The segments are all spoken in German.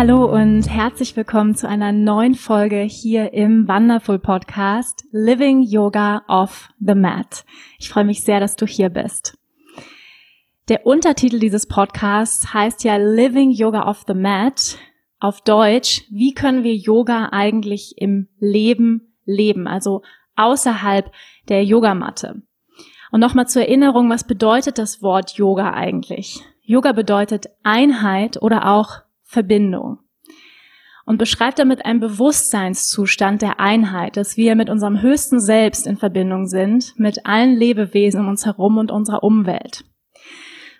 Hallo und herzlich willkommen zu einer neuen Folge hier im Wonderful Podcast Living Yoga off the Mat. Ich freue mich sehr, dass du hier bist. Der Untertitel dieses Podcasts heißt ja Living Yoga off the Mat. Auf Deutsch, wie können wir Yoga eigentlich im Leben leben, also außerhalb der Yogamatte. Und nochmal zur Erinnerung, was bedeutet das Wort Yoga eigentlich? Yoga bedeutet Einheit oder auch Verbindung und beschreibt damit einen Bewusstseinszustand der Einheit, dass wir mit unserem höchsten Selbst in Verbindung sind, mit allen Lebewesen um uns herum und unserer Umwelt.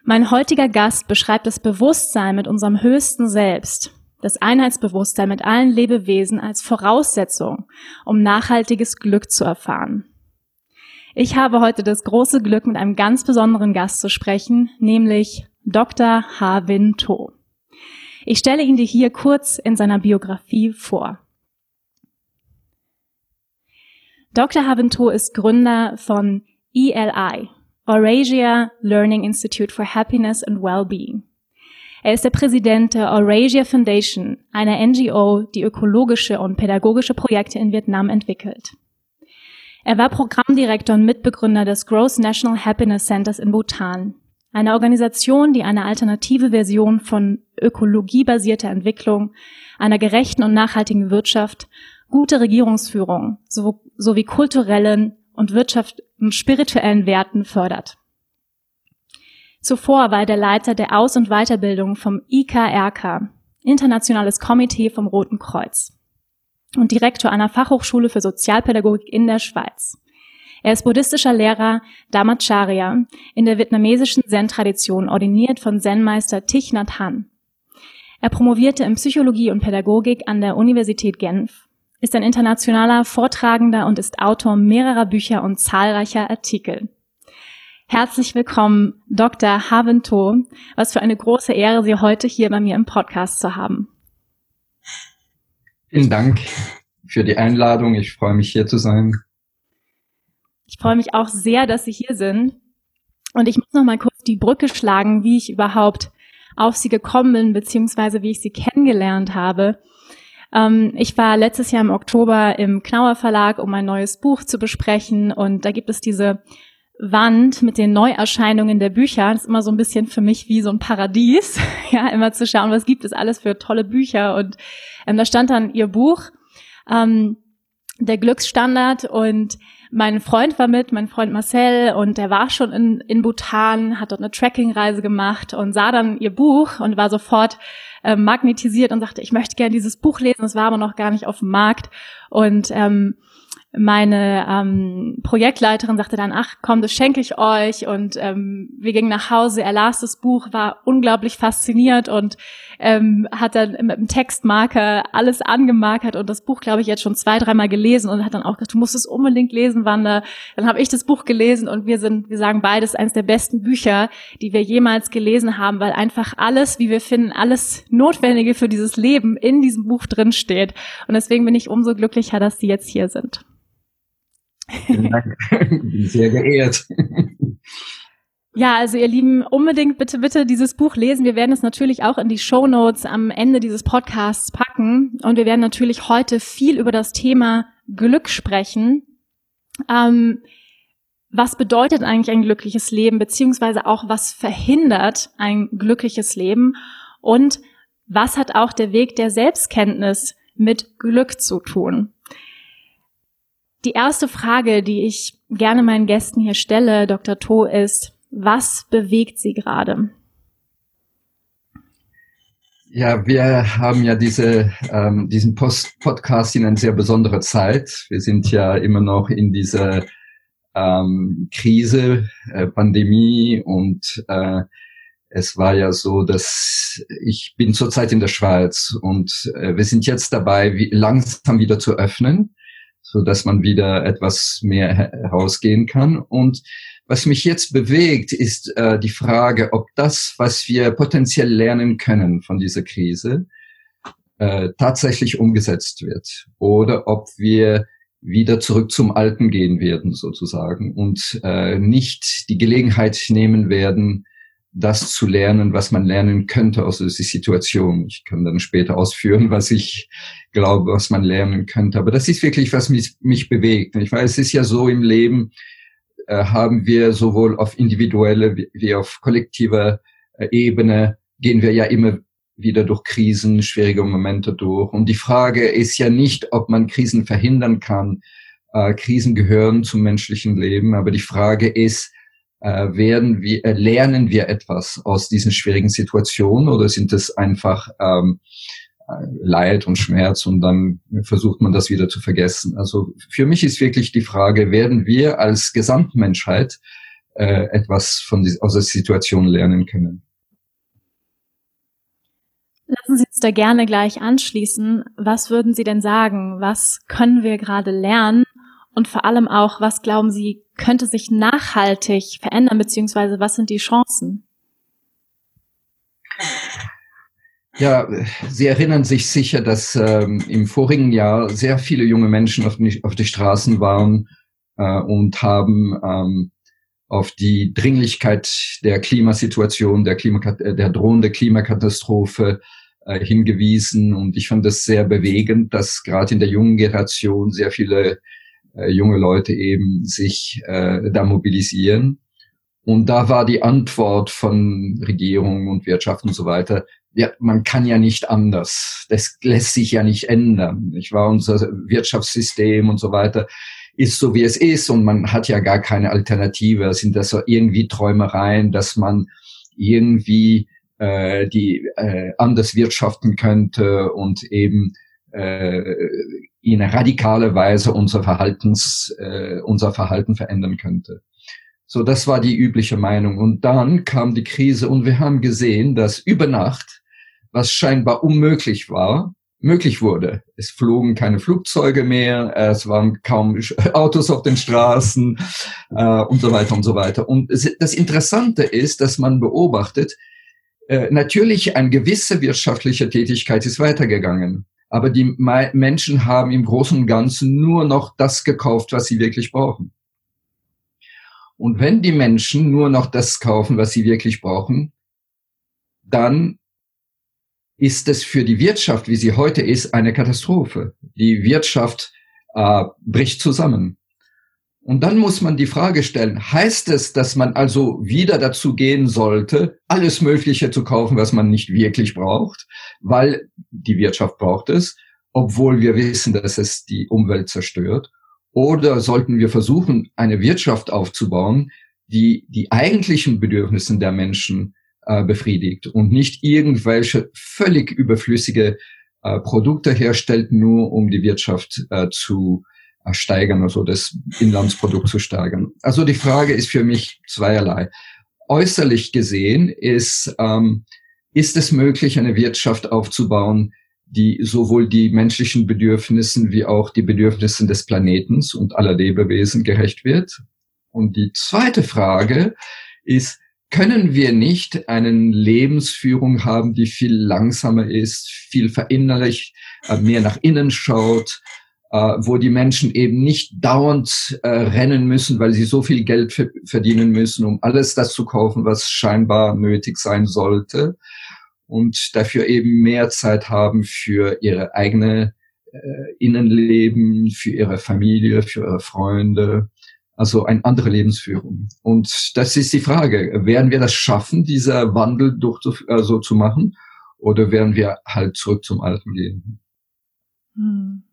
Mein heutiger Gast beschreibt das Bewusstsein mit unserem höchsten Selbst, das Einheitsbewusstsein mit allen Lebewesen als Voraussetzung, um nachhaltiges Glück zu erfahren. Ich habe heute das große Glück, mit einem ganz besonderen Gast zu sprechen, nämlich Dr. Harvin To. Ich stelle ihn dir hier kurz in seiner Biografie vor. Dr. Havento ist Gründer von ELI, Eurasia Learning Institute for Happiness and Wellbeing. Er ist der Präsident der Eurasia Foundation, einer NGO, die ökologische und pädagogische Projekte in Vietnam entwickelt. Er war Programmdirektor und Mitbegründer des Gross National Happiness Centers in Bhutan, eine Organisation, die eine alternative Version von ökologiebasierter Entwicklung, einer gerechten und nachhaltigen Wirtschaft, gute Regierungsführung sowie kulturellen und Wirtschaft spirituellen Werten fördert. Zuvor war er der Leiter der Aus- und Weiterbildung vom IKRK, Internationales Komitee vom Roten Kreuz, und Direktor einer Fachhochschule für Sozialpädagogik in der Schweiz. Er ist buddhistischer Lehrer Dhamacharya in der vietnamesischen Zen-Tradition, ordiniert von Zen-Meister Thich Nhat Hanh. Er promovierte in Psychologie und Pädagogik an der Universität Genf, ist ein internationaler Vortragender und ist Autor mehrerer Bücher und zahlreicher Artikel. Herzlich willkommen, Dr. Havento. Was für eine große Ehre, Sie heute hier bei mir im Podcast zu haben. Vielen Dank für die Einladung. Ich freue mich hier zu sein. Ich freue mich auch sehr, dass Sie hier sind. Und ich muss noch mal kurz die Brücke schlagen, wie ich überhaupt auf Sie gekommen bin, beziehungsweise wie ich Sie kennengelernt habe. Ähm, ich war letztes Jahr im Oktober im Knauer Verlag, um ein neues Buch zu besprechen. Und da gibt es diese Wand mit den Neuerscheinungen der Bücher. Das ist immer so ein bisschen für mich wie so ein Paradies, ja, immer zu schauen, was gibt es alles für tolle Bücher. Und ähm, da stand dann Ihr Buch, ähm, der Glücksstandard und mein Freund war mit, mein Freund Marcel, und der war schon in, in Bhutan, hat dort eine Trekkingreise gemacht und sah dann ihr Buch und war sofort äh, magnetisiert und sagte, ich möchte gerne dieses Buch lesen. Es war aber noch gar nicht auf dem Markt. Und ähm, meine ähm, Projektleiterin sagte dann, ach komm, das schenke ich euch. Und ähm, wir gingen nach Hause, er las das Buch, war unglaublich fasziniert und ähm, hat dann mit dem Textmarker alles angemarkert und das Buch, glaube ich, jetzt schon zwei, dreimal gelesen und hat dann auch gesagt, du musst es unbedingt lesen, Wanda. Dann habe ich das Buch gelesen und wir sind, wir sagen beides, eines der besten Bücher, die wir jemals gelesen haben, weil einfach alles, wie wir finden, alles Notwendige für dieses Leben in diesem Buch drin steht. Und deswegen bin ich umso glücklicher, dass Sie jetzt hier sind. Vielen Dank. Bin sehr geehrt. Ja, also ihr Lieben, unbedingt bitte, bitte dieses Buch lesen. Wir werden es natürlich auch in die Show Notes am Ende dieses Podcasts packen. Und wir werden natürlich heute viel über das Thema Glück sprechen. Ähm, was bedeutet eigentlich ein glückliches Leben, beziehungsweise auch was verhindert ein glückliches Leben? Und was hat auch der Weg der Selbstkenntnis mit Glück zu tun? Die erste Frage, die ich gerne meinen Gästen hier stelle, Dr. To, ist, was bewegt Sie gerade? Ja, wir haben ja diese, ähm, diesen Post Podcast in eine sehr besondere Zeit. Wir sind ja immer noch in dieser ähm, Krise, äh, Pandemie und äh, Es war ja so, dass ich bin zurzeit in der Schweiz und äh, wir sind jetzt dabei, wie, langsam wieder zu öffnen, so dass man wieder etwas mehr herausgehen kann. Und was mich jetzt bewegt, ist äh, die Frage, ob das, was wir potenziell lernen können von dieser Krise, äh, tatsächlich umgesetzt wird oder ob wir wieder zurück zum Alten gehen werden sozusagen und äh, nicht die Gelegenheit nehmen werden, das zu lernen, was man lernen könnte aus dieser Situation. Ich kann dann später ausführen, was ich glaube, was man lernen könnte. Aber das ist wirklich, was mich, mich bewegt. Ich weiß, es ist ja so im Leben, haben wir sowohl auf individuelle wie, auf kollektiver äh, Ebene, gehen wir ja immer wieder durch Krisen, schwierige Momente durch. Und die Frage ist ja nicht, ob man Krisen verhindern kann. Äh, Krisen gehören zum menschlichen Leben, aber die Frage ist, äh, werden wir, äh, lernen wir etwas aus diesen schwierigen Situationen oder sind es einfach ähm, äh, Leid und Schmerz und dann versucht man das wieder zu vergessen? Also für mich ist wirklich die Frage, werden wir als Gesamtmenschheit äh, etwas von dieser, aus der Situation lernen können? Lassen Sie uns da gerne gleich anschließen. Was würden Sie denn sagen? Was können wir gerade lernen? Und vor allem auch, was glauben Sie, könnte sich nachhaltig verändern, beziehungsweise was sind die Chancen? Ja, Sie erinnern sich sicher, dass ähm, im vorigen Jahr sehr viele junge Menschen auf die, auf die Straßen waren äh, und haben ähm, auf die Dringlichkeit der Klimasituation, der, Klima, der drohende Klimakatastrophe äh, hingewiesen. Und ich fand das sehr bewegend, dass gerade in der jungen Generation sehr viele äh, junge Leute eben sich äh, da mobilisieren. Und da war die Antwort von Regierung und Wirtschaft und so weiter, ja, man kann ja nicht anders. Das lässt sich ja nicht ändern. Ich war unser Wirtschaftssystem und so weiter ist so wie es ist und man hat ja gar keine Alternative. Sind das so irgendwie Träumereien, dass man irgendwie äh, die äh, anders wirtschaften könnte und eben äh, in radikale Weise unser Verhaltens, äh, unser Verhalten verändern könnte. So, das war die übliche Meinung. Und dann kam die Krise und wir haben gesehen, dass über Nacht, was scheinbar unmöglich war, möglich wurde. Es flogen keine Flugzeuge mehr, es waren kaum Autos auf den Straßen äh, und so weiter und so weiter. Und das Interessante ist, dass man beobachtet, äh, natürlich eine gewisse wirtschaftliche Tätigkeit ist weitergegangen aber die Menschen haben im Großen und Ganzen nur noch das gekauft, was sie wirklich brauchen. Und wenn die Menschen nur noch das kaufen, was sie wirklich brauchen, dann ist es für die Wirtschaft, wie sie heute ist, eine Katastrophe. Die Wirtschaft äh, bricht zusammen. Und dann muss man die Frage stellen, heißt es, dass man also wieder dazu gehen sollte, alles Mögliche zu kaufen, was man nicht wirklich braucht, weil die Wirtschaft braucht es, obwohl wir wissen, dass es die Umwelt zerstört? Oder sollten wir versuchen, eine Wirtschaft aufzubauen, die die eigentlichen Bedürfnisse der Menschen äh, befriedigt und nicht irgendwelche völlig überflüssige äh, Produkte herstellt, nur um die Wirtschaft äh, zu steigern, also das Inlandsprodukt zu steigern. Also die Frage ist für mich zweierlei. Äußerlich gesehen ist, ähm, ist es möglich, eine Wirtschaft aufzubauen, die sowohl die menschlichen Bedürfnissen wie auch die Bedürfnissen des Planetens und aller Lebewesen gerecht wird? Und die zweite Frage ist, können wir nicht eine Lebensführung haben, die viel langsamer ist, viel verinnerlicht, äh, mehr nach innen schaut, äh, wo die Menschen eben nicht dauernd äh, rennen müssen, weil sie so viel Geld verdienen müssen, um alles das zu kaufen, was scheinbar nötig sein sollte und dafür eben mehr Zeit haben für ihre eigene äh, Innenleben, für ihre Familie, für ihre Freunde, also eine andere Lebensführung. Und das ist die Frage, werden wir das schaffen, dieser Wandel durch also zu machen, oder werden wir halt zurück zum Alten gehen? Hm.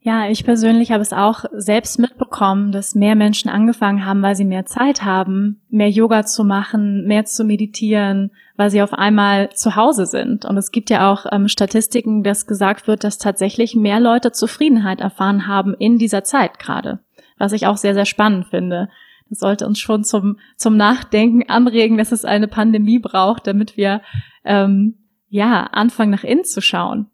Ja, ich persönlich habe es auch selbst mitbekommen, dass mehr Menschen angefangen haben, weil sie mehr Zeit haben, mehr Yoga zu machen, mehr zu meditieren, weil sie auf einmal zu Hause sind. Und es gibt ja auch ähm, Statistiken, dass gesagt wird, dass tatsächlich mehr Leute Zufriedenheit erfahren haben in dieser Zeit gerade, was ich auch sehr, sehr spannend finde. Das sollte uns schon zum, zum Nachdenken anregen, dass es eine Pandemie braucht, damit wir ähm, ja anfangen, nach innen zu schauen.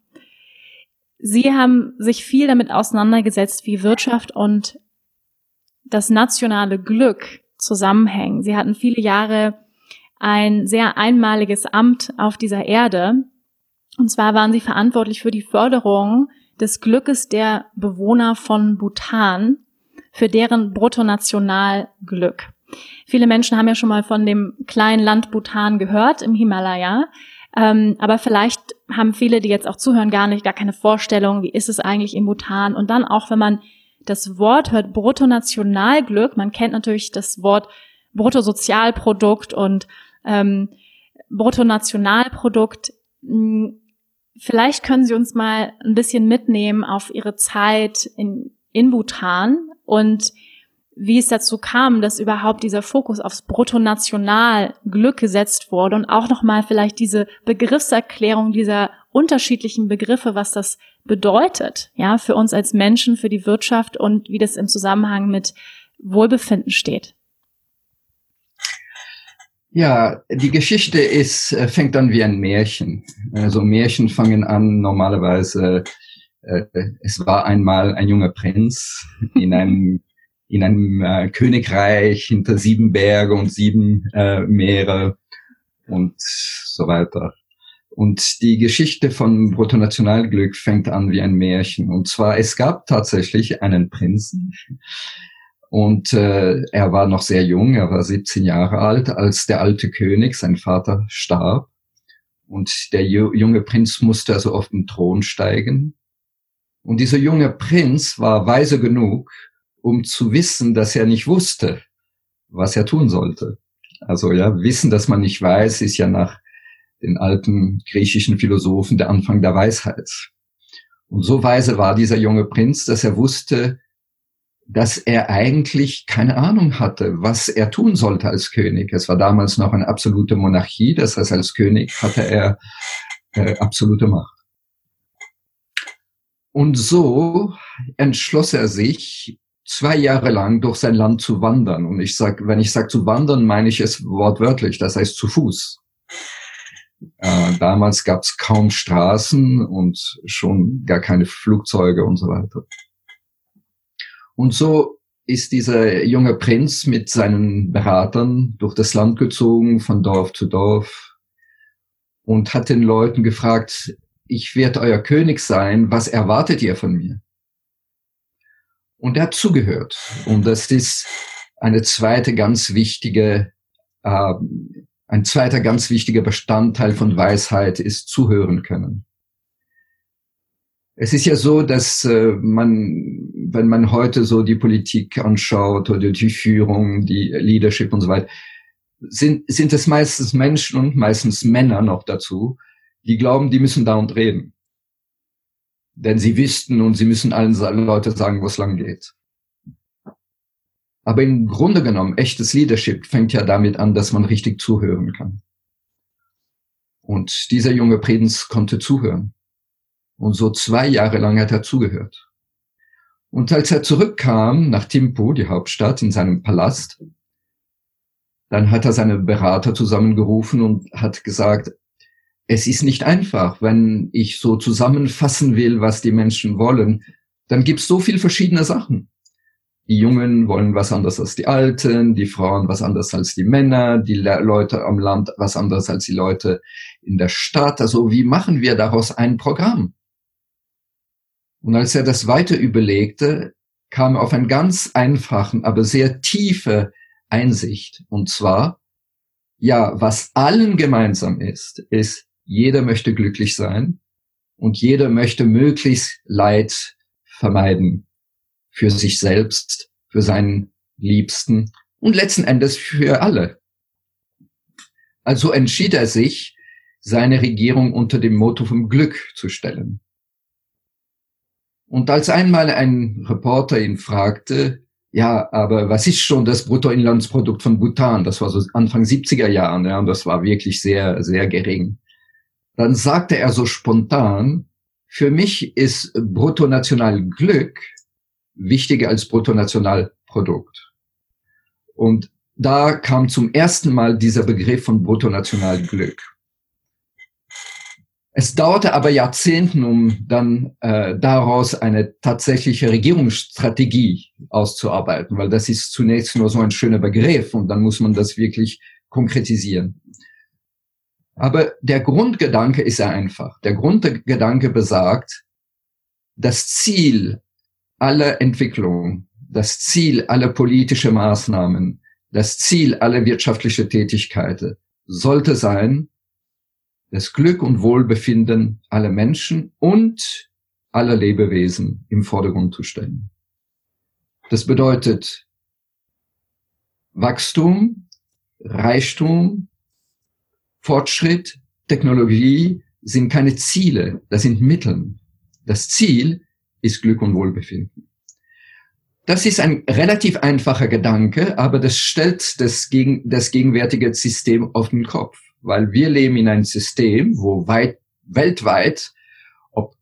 Sie haben sich viel damit auseinandergesetzt, wie Wirtschaft und das nationale Glück zusammenhängen. Sie hatten viele Jahre ein sehr einmaliges Amt auf dieser Erde. Und zwar waren sie verantwortlich für die Förderung des Glückes der Bewohner von Bhutan, für deren Bruttonationalglück. Viele Menschen haben ja schon mal von dem kleinen Land Bhutan gehört im Himalaya. Ähm, aber vielleicht haben viele, die jetzt auch zuhören, gar nicht, gar keine Vorstellung, wie ist es eigentlich in Bhutan. Und dann auch, wenn man das Wort hört, Bruttonationalglück, man kennt natürlich das Wort Bruttosozialprodukt und ähm, Bruttonationalprodukt. Hm, vielleicht können Sie uns mal ein bisschen mitnehmen auf Ihre Zeit in, in Bhutan und wie es dazu kam, dass überhaupt dieser Fokus aufs Bruttonationalglück gesetzt wurde und auch nochmal vielleicht diese Begriffserklärung dieser unterschiedlichen Begriffe, was das bedeutet, ja, für uns als Menschen, für die Wirtschaft und wie das im Zusammenhang mit Wohlbefinden steht. Ja, die Geschichte ist, äh, fängt an wie ein Märchen. Also Märchen fangen an normalerweise, äh, es war einmal ein junger Prinz in einem in einem äh, Königreich hinter sieben Berge und sieben äh, Meere und so weiter. Und die Geschichte von Bruttonationalglück fängt an wie ein Märchen. Und zwar, es gab tatsächlich einen Prinzen. Und äh, er war noch sehr jung, er war 17 Jahre alt, als der alte König, sein Vater, starb. Und der junge Prinz musste also auf den Thron steigen. Und dieser junge Prinz war weise genug, um zu wissen, dass er nicht wusste, was er tun sollte. Also ja, Wissen, dass man nicht weiß, ist ja nach den alten griechischen Philosophen der Anfang der Weisheit. Und so weise war dieser junge Prinz, dass er wusste, dass er eigentlich keine Ahnung hatte, was er tun sollte als König. Es war damals noch eine absolute Monarchie, das heißt, als König hatte er äh, absolute Macht. Und so entschloss er sich, zwei Jahre lang durch sein Land zu wandern. Und ich sag, wenn ich sage zu wandern, meine ich es wortwörtlich, das heißt zu Fuß. Äh, damals gab es kaum Straßen und schon gar keine Flugzeuge und so weiter. Und so ist dieser junge Prinz mit seinen Beratern durch das Land gezogen, von Dorf zu Dorf, und hat den Leuten gefragt, ich werde euer König sein, was erwartet ihr von mir? Und er hat zugehört. Und das ist eine zweite ganz wichtige, äh, ein zweiter ganz wichtiger Bestandteil von Weisheit ist zuhören können. Es ist ja so, dass äh, man, wenn man heute so die Politik anschaut oder die Führung, die Leadership und so weiter, sind, sind es meistens Menschen und meistens Männer noch dazu, die glauben, die müssen da und reden. Denn sie wüssten und sie müssen allen Leute sagen, wo es lang geht. Aber im Grunde genommen, echtes Leadership fängt ja damit an, dass man richtig zuhören kann. Und dieser junge Prinz konnte zuhören. Und so zwei Jahre lang hat er zugehört. Und als er zurückkam nach Timpu, die Hauptstadt, in seinem Palast, dann hat er seine Berater zusammengerufen und hat gesagt, es ist nicht einfach, wenn ich so zusammenfassen will, was die Menschen wollen, dann gibt es so viel verschiedene Sachen. Die Jungen wollen was anderes als die Alten, die Frauen was anderes als die Männer, die Le Leute am Land was anderes als die Leute in der Stadt. Also wie machen wir daraus ein Programm? Und als er das weiter überlegte, kam er auf einen ganz einfachen, aber sehr tiefe Einsicht. Und zwar, ja, was allen gemeinsam ist, ist, jeder möchte glücklich sein und jeder möchte möglichst Leid vermeiden für sich selbst, für seinen Liebsten und letzten Endes für alle. Also entschied er sich, seine Regierung unter dem Motto vom Glück zu stellen. Und als einmal ein Reporter ihn fragte, ja, aber was ist schon das Bruttoinlandsprodukt von Bhutan? Das war so Anfang 70er Jahren, ja, und das war wirklich sehr, sehr gering dann sagte er so spontan, für mich ist Bruttonationalglück wichtiger als Bruttonationalprodukt. Und da kam zum ersten Mal dieser Begriff von Bruttonationalglück. Es dauerte aber Jahrzehnten, um dann äh, daraus eine tatsächliche Regierungsstrategie auszuarbeiten, weil das ist zunächst nur so ein schöner Begriff und dann muss man das wirklich konkretisieren. Aber der Grundgedanke ist sehr einfach. Der Grundgedanke besagt, das Ziel aller Entwicklung, das Ziel aller politische Maßnahmen, das Ziel aller wirtschaftliche Tätigkeiten sollte sein, das Glück und Wohlbefinden aller Menschen und aller Lebewesen im Vordergrund zu stellen. Das bedeutet Wachstum, Reichtum, Fortschritt, Technologie sind keine Ziele, das sind Mittel. Das Ziel ist Glück und Wohlbefinden. Das ist ein relativ einfacher Gedanke, aber das stellt das, gegen, das gegenwärtige System auf den Kopf, weil wir leben in einem System, wo weit, weltweit, ob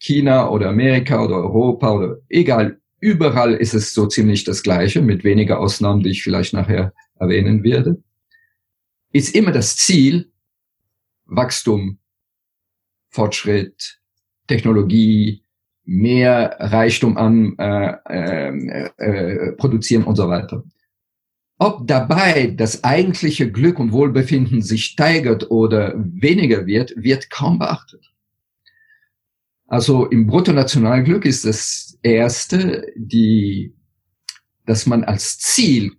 China oder Amerika oder Europa oder egal, überall ist es so ziemlich das Gleiche, mit weniger Ausnahmen, die ich vielleicht nachher erwähnen werde, ist immer das Ziel Wachstum, Fortschritt, Technologie, mehr Reichtum an äh, äh, äh, produzieren und so weiter. Ob dabei das eigentliche Glück und Wohlbefinden sich steigert oder weniger wird, wird kaum beachtet. Also im Bruttonationalglück ist das erste, die, dass man als Ziel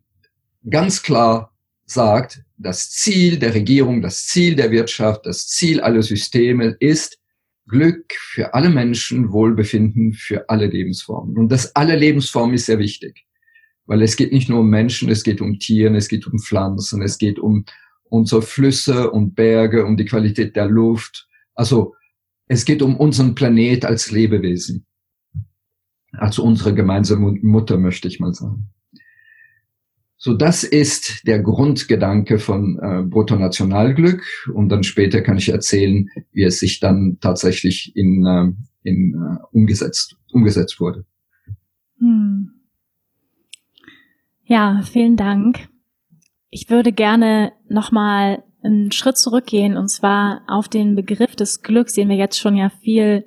ganz klar sagt, das Ziel der Regierung, das Ziel der Wirtschaft, das Ziel aller Systeme ist, Glück für alle Menschen, Wohlbefinden für alle Lebensformen. Und das alle Lebensformen ist sehr wichtig, weil es geht nicht nur um Menschen, es geht um Tieren, es geht um Pflanzen, es geht um unsere Flüsse und Berge, um die Qualität der Luft. Also es geht um unseren Planet als Lebewesen. Also unsere gemeinsame Mutter, möchte ich mal sagen. So, das ist der Grundgedanke von äh, Bruttonationalglück. Und dann später kann ich erzählen, wie es sich dann tatsächlich in, äh, in äh, umgesetzt, umgesetzt wurde. Hm. Ja, vielen Dank. Ich würde gerne nochmal einen Schritt zurückgehen und zwar auf den Begriff des Glücks, den wir jetzt schon ja viel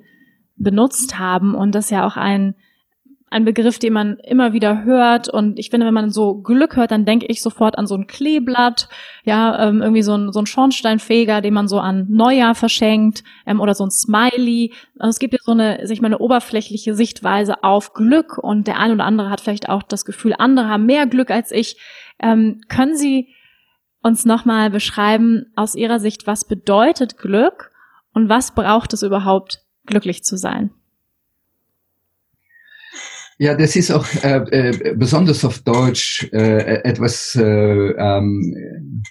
benutzt haben und das ja auch ein ein Begriff, den man immer wieder hört. Und ich finde, wenn man so Glück hört, dann denke ich sofort an so ein Kleeblatt, ja, ähm, irgendwie so ein, so ein Schornsteinfeger, den man so an Neujahr verschenkt, ähm, oder so ein Smiley. Also es gibt ja so eine, sich mal eine oberflächliche Sichtweise auf Glück und der eine oder andere hat vielleicht auch das Gefühl, andere haben mehr Glück als ich. Ähm, können Sie uns nochmal beschreiben aus Ihrer Sicht, was bedeutet Glück und was braucht es überhaupt, glücklich zu sein? Ja, das ist auch äh, äh, besonders auf Deutsch äh, etwas äh, ähm,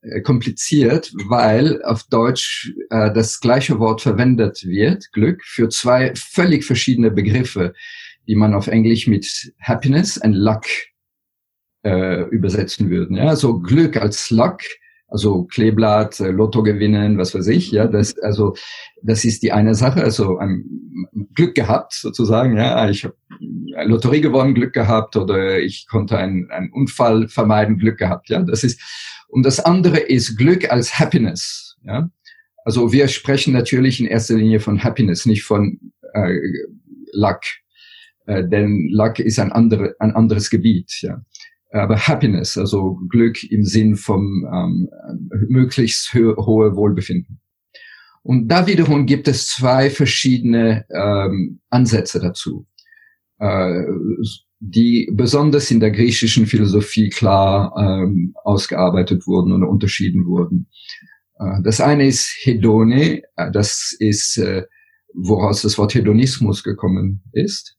äh, kompliziert, weil auf Deutsch äh, das gleiche Wort verwendet wird, Glück, für zwei völlig verschiedene Begriffe, die man auf Englisch mit Happiness and Luck äh, übersetzen würden. Ja, so Glück als Luck also Kleeblatt, äh, Lotto gewinnen, was weiß ich, ja, das, also, das ist die eine Sache, also ein Glück gehabt, sozusagen, ja, ich habe Lotterie gewonnen, Glück gehabt, oder ich konnte einen, einen Unfall vermeiden, Glück gehabt, ja, das ist, und das andere ist Glück als Happiness, ja, also wir sprechen natürlich in erster Linie von Happiness, nicht von äh, Luck, äh, denn Luck ist ein, andere, ein anderes Gebiet, ja aber Happiness, also Glück im Sinn vom ähm, möglichst ho hohe Wohlbefinden. Und da wiederum gibt es zwei verschiedene ähm, Ansätze dazu, äh, die besonders in der griechischen Philosophie klar ähm, ausgearbeitet wurden und unterschieden wurden. Äh, das eine ist Hedone, äh, das ist, äh, woraus das Wort Hedonismus gekommen ist.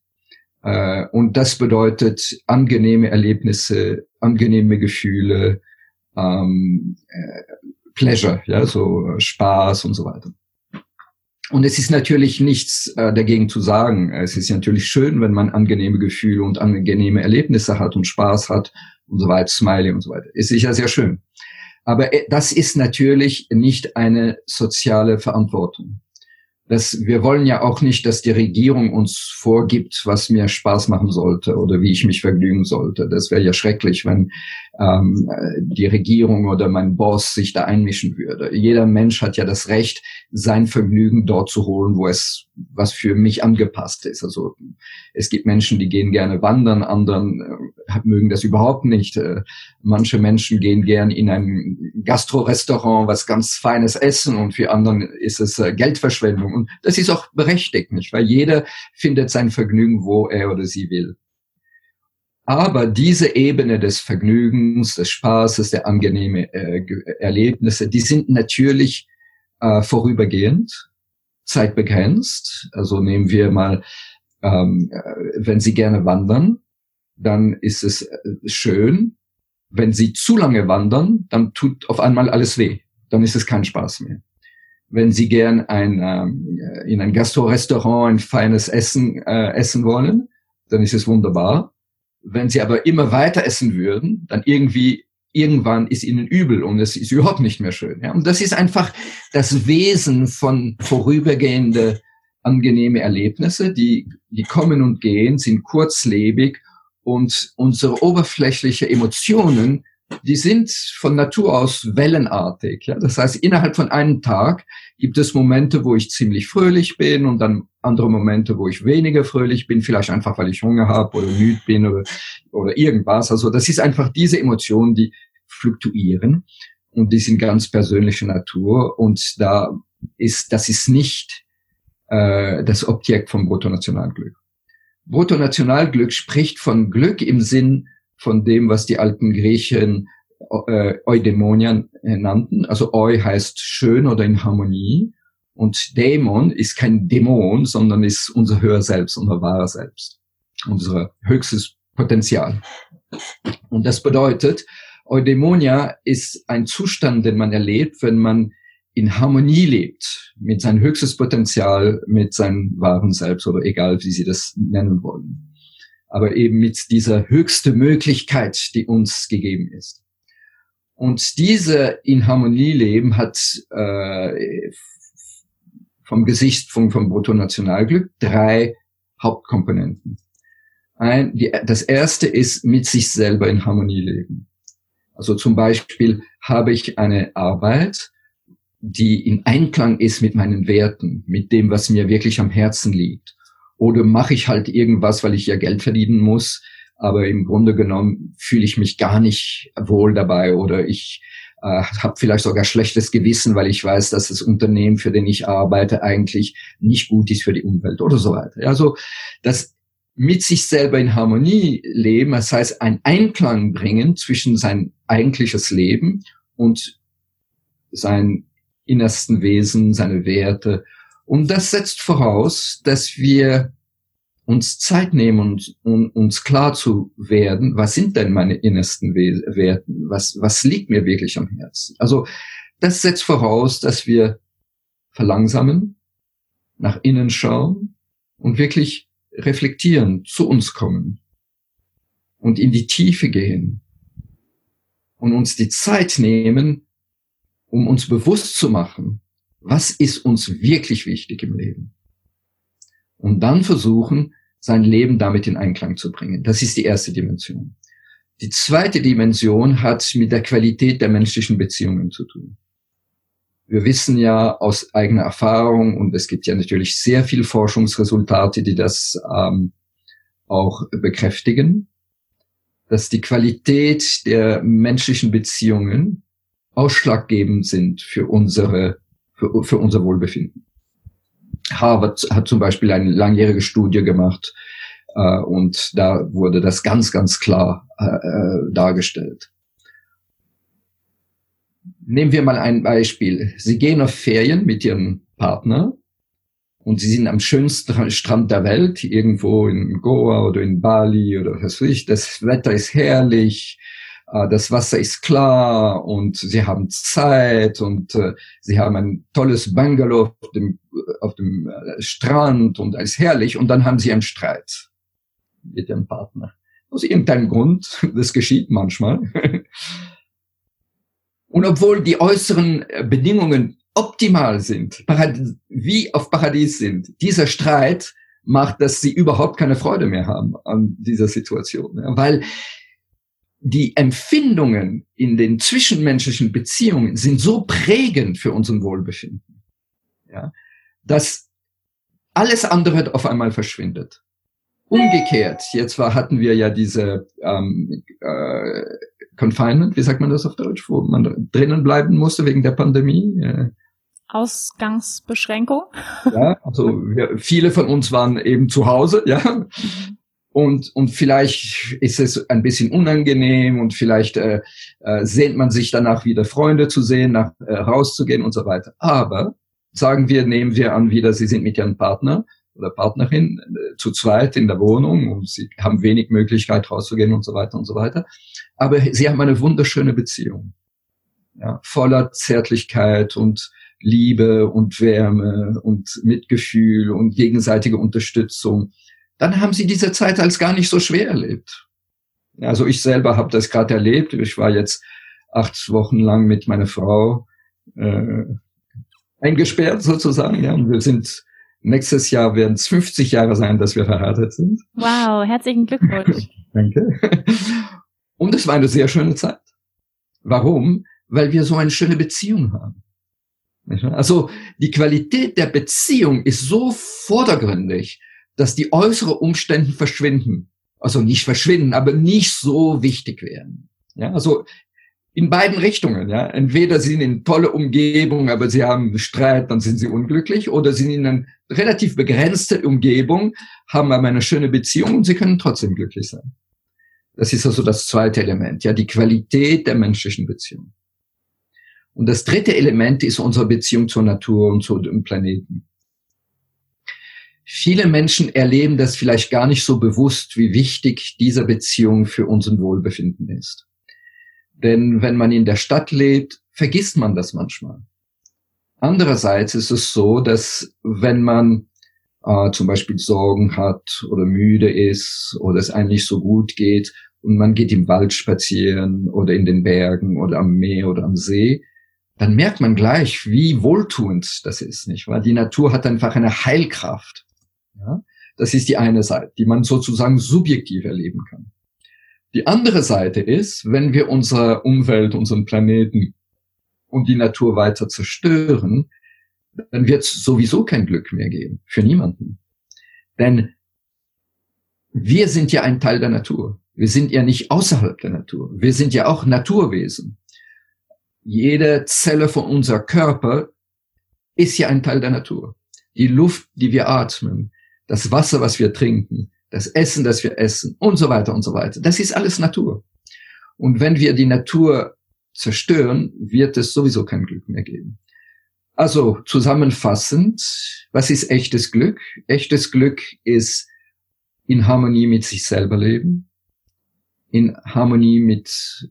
Äh, und das bedeutet angenehme Erlebnisse, angenehme Gefühle, ähm, äh, Pleasure, ja, so Spaß und so weiter. Und es ist natürlich nichts äh, dagegen zu sagen. Es ist natürlich schön, wenn man angenehme Gefühle und angenehme Erlebnisse hat und Spaß hat und so weiter, Smiley und so weiter. Ist sicher sehr schön. Aber äh, das ist natürlich nicht eine soziale Verantwortung. Das, wir wollen ja auch nicht, dass die Regierung uns vorgibt, was mir Spaß machen sollte oder wie ich mich vergnügen sollte. Das wäre ja schrecklich, wenn ähm, die Regierung oder mein Boss sich da einmischen würde. Jeder Mensch hat ja das Recht, sein Vergnügen dort zu holen, wo es was für mich angepasst ist. Also es gibt Menschen, die gehen gerne wandern, anderen äh, mögen das überhaupt nicht. Äh, manche Menschen gehen gern in ein Gastrorestaurant, was ganz feines Essen und für anderen ist es äh, Geldverschwendung. Und das ist auch berechtigt, nicht? Weil jeder findet sein Vergnügen, wo er oder sie will. Aber diese Ebene des Vergnügens, des Spaßes, der angenehmen äh, Erlebnisse, die sind natürlich äh, vorübergehend, zeitbegrenzt. Also nehmen wir mal, ähm, äh, wenn Sie gerne wandern, dann ist es äh, schön. Wenn Sie zu lange wandern, dann tut auf einmal alles weh. Dann ist es kein Spaß mehr. Wenn Sie gern ein, ähm, in ein Gastro-Restaurant ein feines Essen äh, essen wollen, dann ist es wunderbar wenn sie aber immer weiter essen würden, dann irgendwie irgendwann ist ihnen übel und es ist überhaupt nicht mehr schön. Ja? Und das ist einfach das Wesen von vorübergehende angenehme Erlebnisse, die, die kommen und gehen, sind kurzlebig und unsere oberflächliche Emotionen die sind von Natur aus wellenartig. Ja? Das heißt, innerhalb von einem Tag gibt es Momente, wo ich ziemlich fröhlich bin und dann andere Momente, wo ich weniger fröhlich bin, vielleicht einfach, weil ich Hunger habe oder müde bin oder, oder irgendwas. Also das ist einfach diese Emotionen, die fluktuieren und die sind ganz persönliche Natur und da ist, das ist nicht äh, das Objekt vom Bruttonationalglück. Bruttonationalglück spricht von Glück im Sinn von dem, was die alten Griechen äh, Eudämonian nannten. Also Eu heißt schön oder in Harmonie. Und Dämon ist kein Dämon, sondern ist unser höher Selbst, unser wahrer Selbst, unser höchstes Potenzial. Und das bedeutet, Eudaimonia ist ein Zustand, den man erlebt, wenn man in Harmonie lebt mit seinem höchstes Potenzial, mit seinem wahren Selbst oder egal, wie Sie das nennen wollen aber eben mit dieser höchste Möglichkeit, die uns gegeben ist. Und diese in Harmonie leben hat äh, vom Gesicht vom, vom Bruttonationalglück drei Hauptkomponenten. Ein, die, das erste ist mit sich selber in Harmonie leben. Also zum Beispiel habe ich eine Arbeit, die in Einklang ist mit meinen Werten, mit dem, was mir wirklich am Herzen liegt. Oder mache ich halt irgendwas, weil ich ja Geld verdienen muss, aber im Grunde genommen fühle ich mich gar nicht wohl dabei oder ich äh, habe vielleicht sogar schlechtes Gewissen, weil ich weiß, dass das Unternehmen, für den ich arbeite, eigentlich nicht gut ist für die Umwelt oder so weiter. Also das mit sich selber in Harmonie leben, das heißt ein Einklang bringen zwischen sein eigentliches Leben und sein innersten Wesen, seine Werte und das setzt voraus, dass wir uns Zeit nehmen, um uns klar zu werden, was sind denn meine innersten Werten? Was, was liegt mir wirklich am Herzen? Also, das setzt voraus, dass wir verlangsamen, nach innen schauen und wirklich reflektieren, zu uns kommen und in die Tiefe gehen und uns die Zeit nehmen, um uns bewusst zu machen, was ist uns wirklich wichtig im Leben? Und dann versuchen, sein Leben damit in Einklang zu bringen. Das ist die erste Dimension. Die zweite Dimension hat mit der Qualität der menschlichen Beziehungen zu tun. Wir wissen ja aus eigener Erfahrung, und es gibt ja natürlich sehr viel Forschungsresultate, die das ähm, auch bekräftigen, dass die Qualität der menschlichen Beziehungen ausschlaggebend sind für unsere für, für unser Wohlbefinden. Harvard hat zum Beispiel eine langjährige Studie gemacht äh, und da wurde das ganz, ganz klar äh, äh, dargestellt. Nehmen wir mal ein Beispiel. Sie gehen auf Ferien mit Ihrem Partner und Sie sind am schönsten Strand der Welt, irgendwo in Goa oder in Bali oder was weiß ich. Das Wetter ist herrlich, das Wasser ist klar und sie haben Zeit und äh, sie haben ein tolles Bungalow auf dem, auf dem äh, Strand und alles herrlich und dann haben sie einen Streit mit ihrem Partner. Aus irgendeinem Grund, das geschieht manchmal. und obwohl die äußeren Bedingungen optimal sind, wie auf Paradies sind, dieser Streit macht, dass sie überhaupt keine Freude mehr haben an dieser Situation. Weil die Empfindungen in den zwischenmenschlichen Beziehungen sind so prägend für unseren Wohlbefinden, ja, dass alles andere auf einmal verschwindet. Umgekehrt, jetzt war, hatten wir ja diese ähm, äh, Confinement, wie sagt man das auf Deutsch, wo man drinnen bleiben musste wegen der Pandemie. Äh, Ausgangsbeschränkung. Ja, also wir, viele von uns waren eben zu Hause, ja. Mhm. Und, und vielleicht ist es ein bisschen unangenehm und vielleicht äh, äh, sehnt man sich danach wieder Freunde zu sehen, nach äh, rauszugehen und so weiter. Aber sagen wir, nehmen wir an wieder, Sie sind mit Ihrem Partner oder Partnerin äh, zu zweit in der Wohnung und Sie haben wenig Möglichkeit rauszugehen und so weiter und so weiter. Aber Sie haben eine wunderschöne Beziehung, ja, voller Zärtlichkeit und Liebe und Wärme und Mitgefühl und gegenseitige Unterstützung dann haben sie diese Zeit als gar nicht so schwer erlebt. Also ich selber habe das gerade erlebt. Ich war jetzt acht Wochen lang mit meiner Frau äh, eingesperrt sozusagen. Ja, und wir sind nächstes Jahr werden es 50 Jahre sein, dass wir verheiratet sind. Wow, herzlichen Glückwunsch. Danke. Und es war eine sehr schöne Zeit. Warum? Weil wir so eine schöne Beziehung haben. Also die Qualität der Beziehung ist so vordergründig, dass die äußeren Umstände verschwinden. Also nicht verschwinden, aber nicht so wichtig werden. Ja, also in beiden Richtungen. Ja, entweder sie sind in tolle Umgebung, aber sie haben Streit, dann sind sie unglücklich, oder sie sind in einer relativ begrenzte Umgebung, haben aber eine schöne Beziehung und sie können trotzdem glücklich sein. Das ist also das zweite Element, ja, die Qualität der menschlichen Beziehung. Und das dritte Element ist unsere Beziehung zur Natur und zu dem Planeten. Viele Menschen erleben das vielleicht gar nicht so bewusst, wie wichtig diese Beziehung für unseren Wohlbefinden ist. Denn wenn man in der Stadt lebt, vergisst man das manchmal. Andererseits ist es so, dass wenn man äh, zum Beispiel Sorgen hat oder müde ist oder es einem nicht so gut geht und man geht im Wald spazieren oder in den Bergen oder am Meer oder am See, dann merkt man gleich, wie wohltuend das ist, nicht wahr? Die Natur hat einfach eine Heilkraft. Das ist die eine Seite, die man sozusagen subjektiv erleben kann. Die andere Seite ist, wenn wir unsere Umwelt, unseren Planeten und die Natur weiter zerstören, dann wird es sowieso kein Glück mehr geben, für niemanden. Denn wir sind ja ein Teil der Natur. Wir sind ja nicht außerhalb der Natur. Wir sind ja auch Naturwesen. Jede Zelle von unser Körper ist ja ein Teil der Natur. Die Luft, die wir atmen, das Wasser, was wir trinken, das Essen, das wir essen und so weiter und so weiter. Das ist alles Natur. Und wenn wir die Natur zerstören, wird es sowieso kein Glück mehr geben. Also zusammenfassend, was ist echtes Glück? Echtes Glück ist in Harmonie mit sich selber leben, in Harmonie mit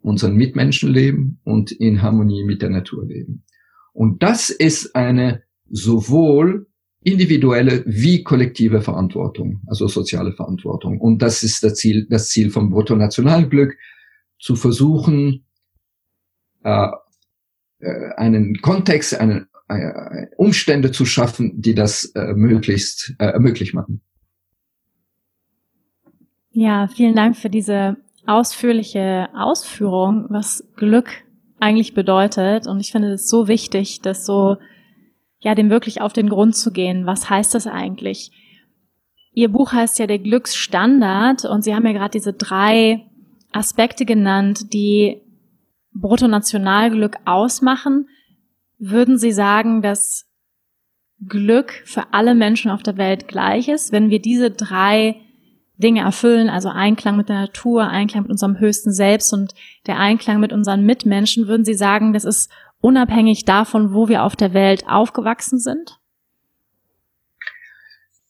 unseren Mitmenschen leben und in Harmonie mit der Natur leben. Und das ist eine sowohl individuelle wie kollektive Verantwortung, also soziale Verantwortung. Und das ist das Ziel, das Ziel vom Bruttonationalglück, zu versuchen, äh, äh, einen Kontext, eine, äh, Umstände zu schaffen, die das äh, möglichst äh, möglich machen. Ja, vielen Dank für diese ausführliche Ausführung, was Glück eigentlich bedeutet. Und ich finde es so wichtig, dass so ja, dem wirklich auf den Grund zu gehen. Was heißt das eigentlich? Ihr Buch heißt ja der Glücksstandard und Sie haben ja gerade diese drei Aspekte genannt, die Bruttonationalglück ausmachen. Würden Sie sagen, dass Glück für alle Menschen auf der Welt gleich ist, wenn wir diese drei Dinge erfüllen, also Einklang mit der Natur, Einklang mit unserem höchsten Selbst und der Einklang mit unseren Mitmenschen, würden Sie sagen, das ist unabhängig davon, wo wir auf der Welt aufgewachsen sind?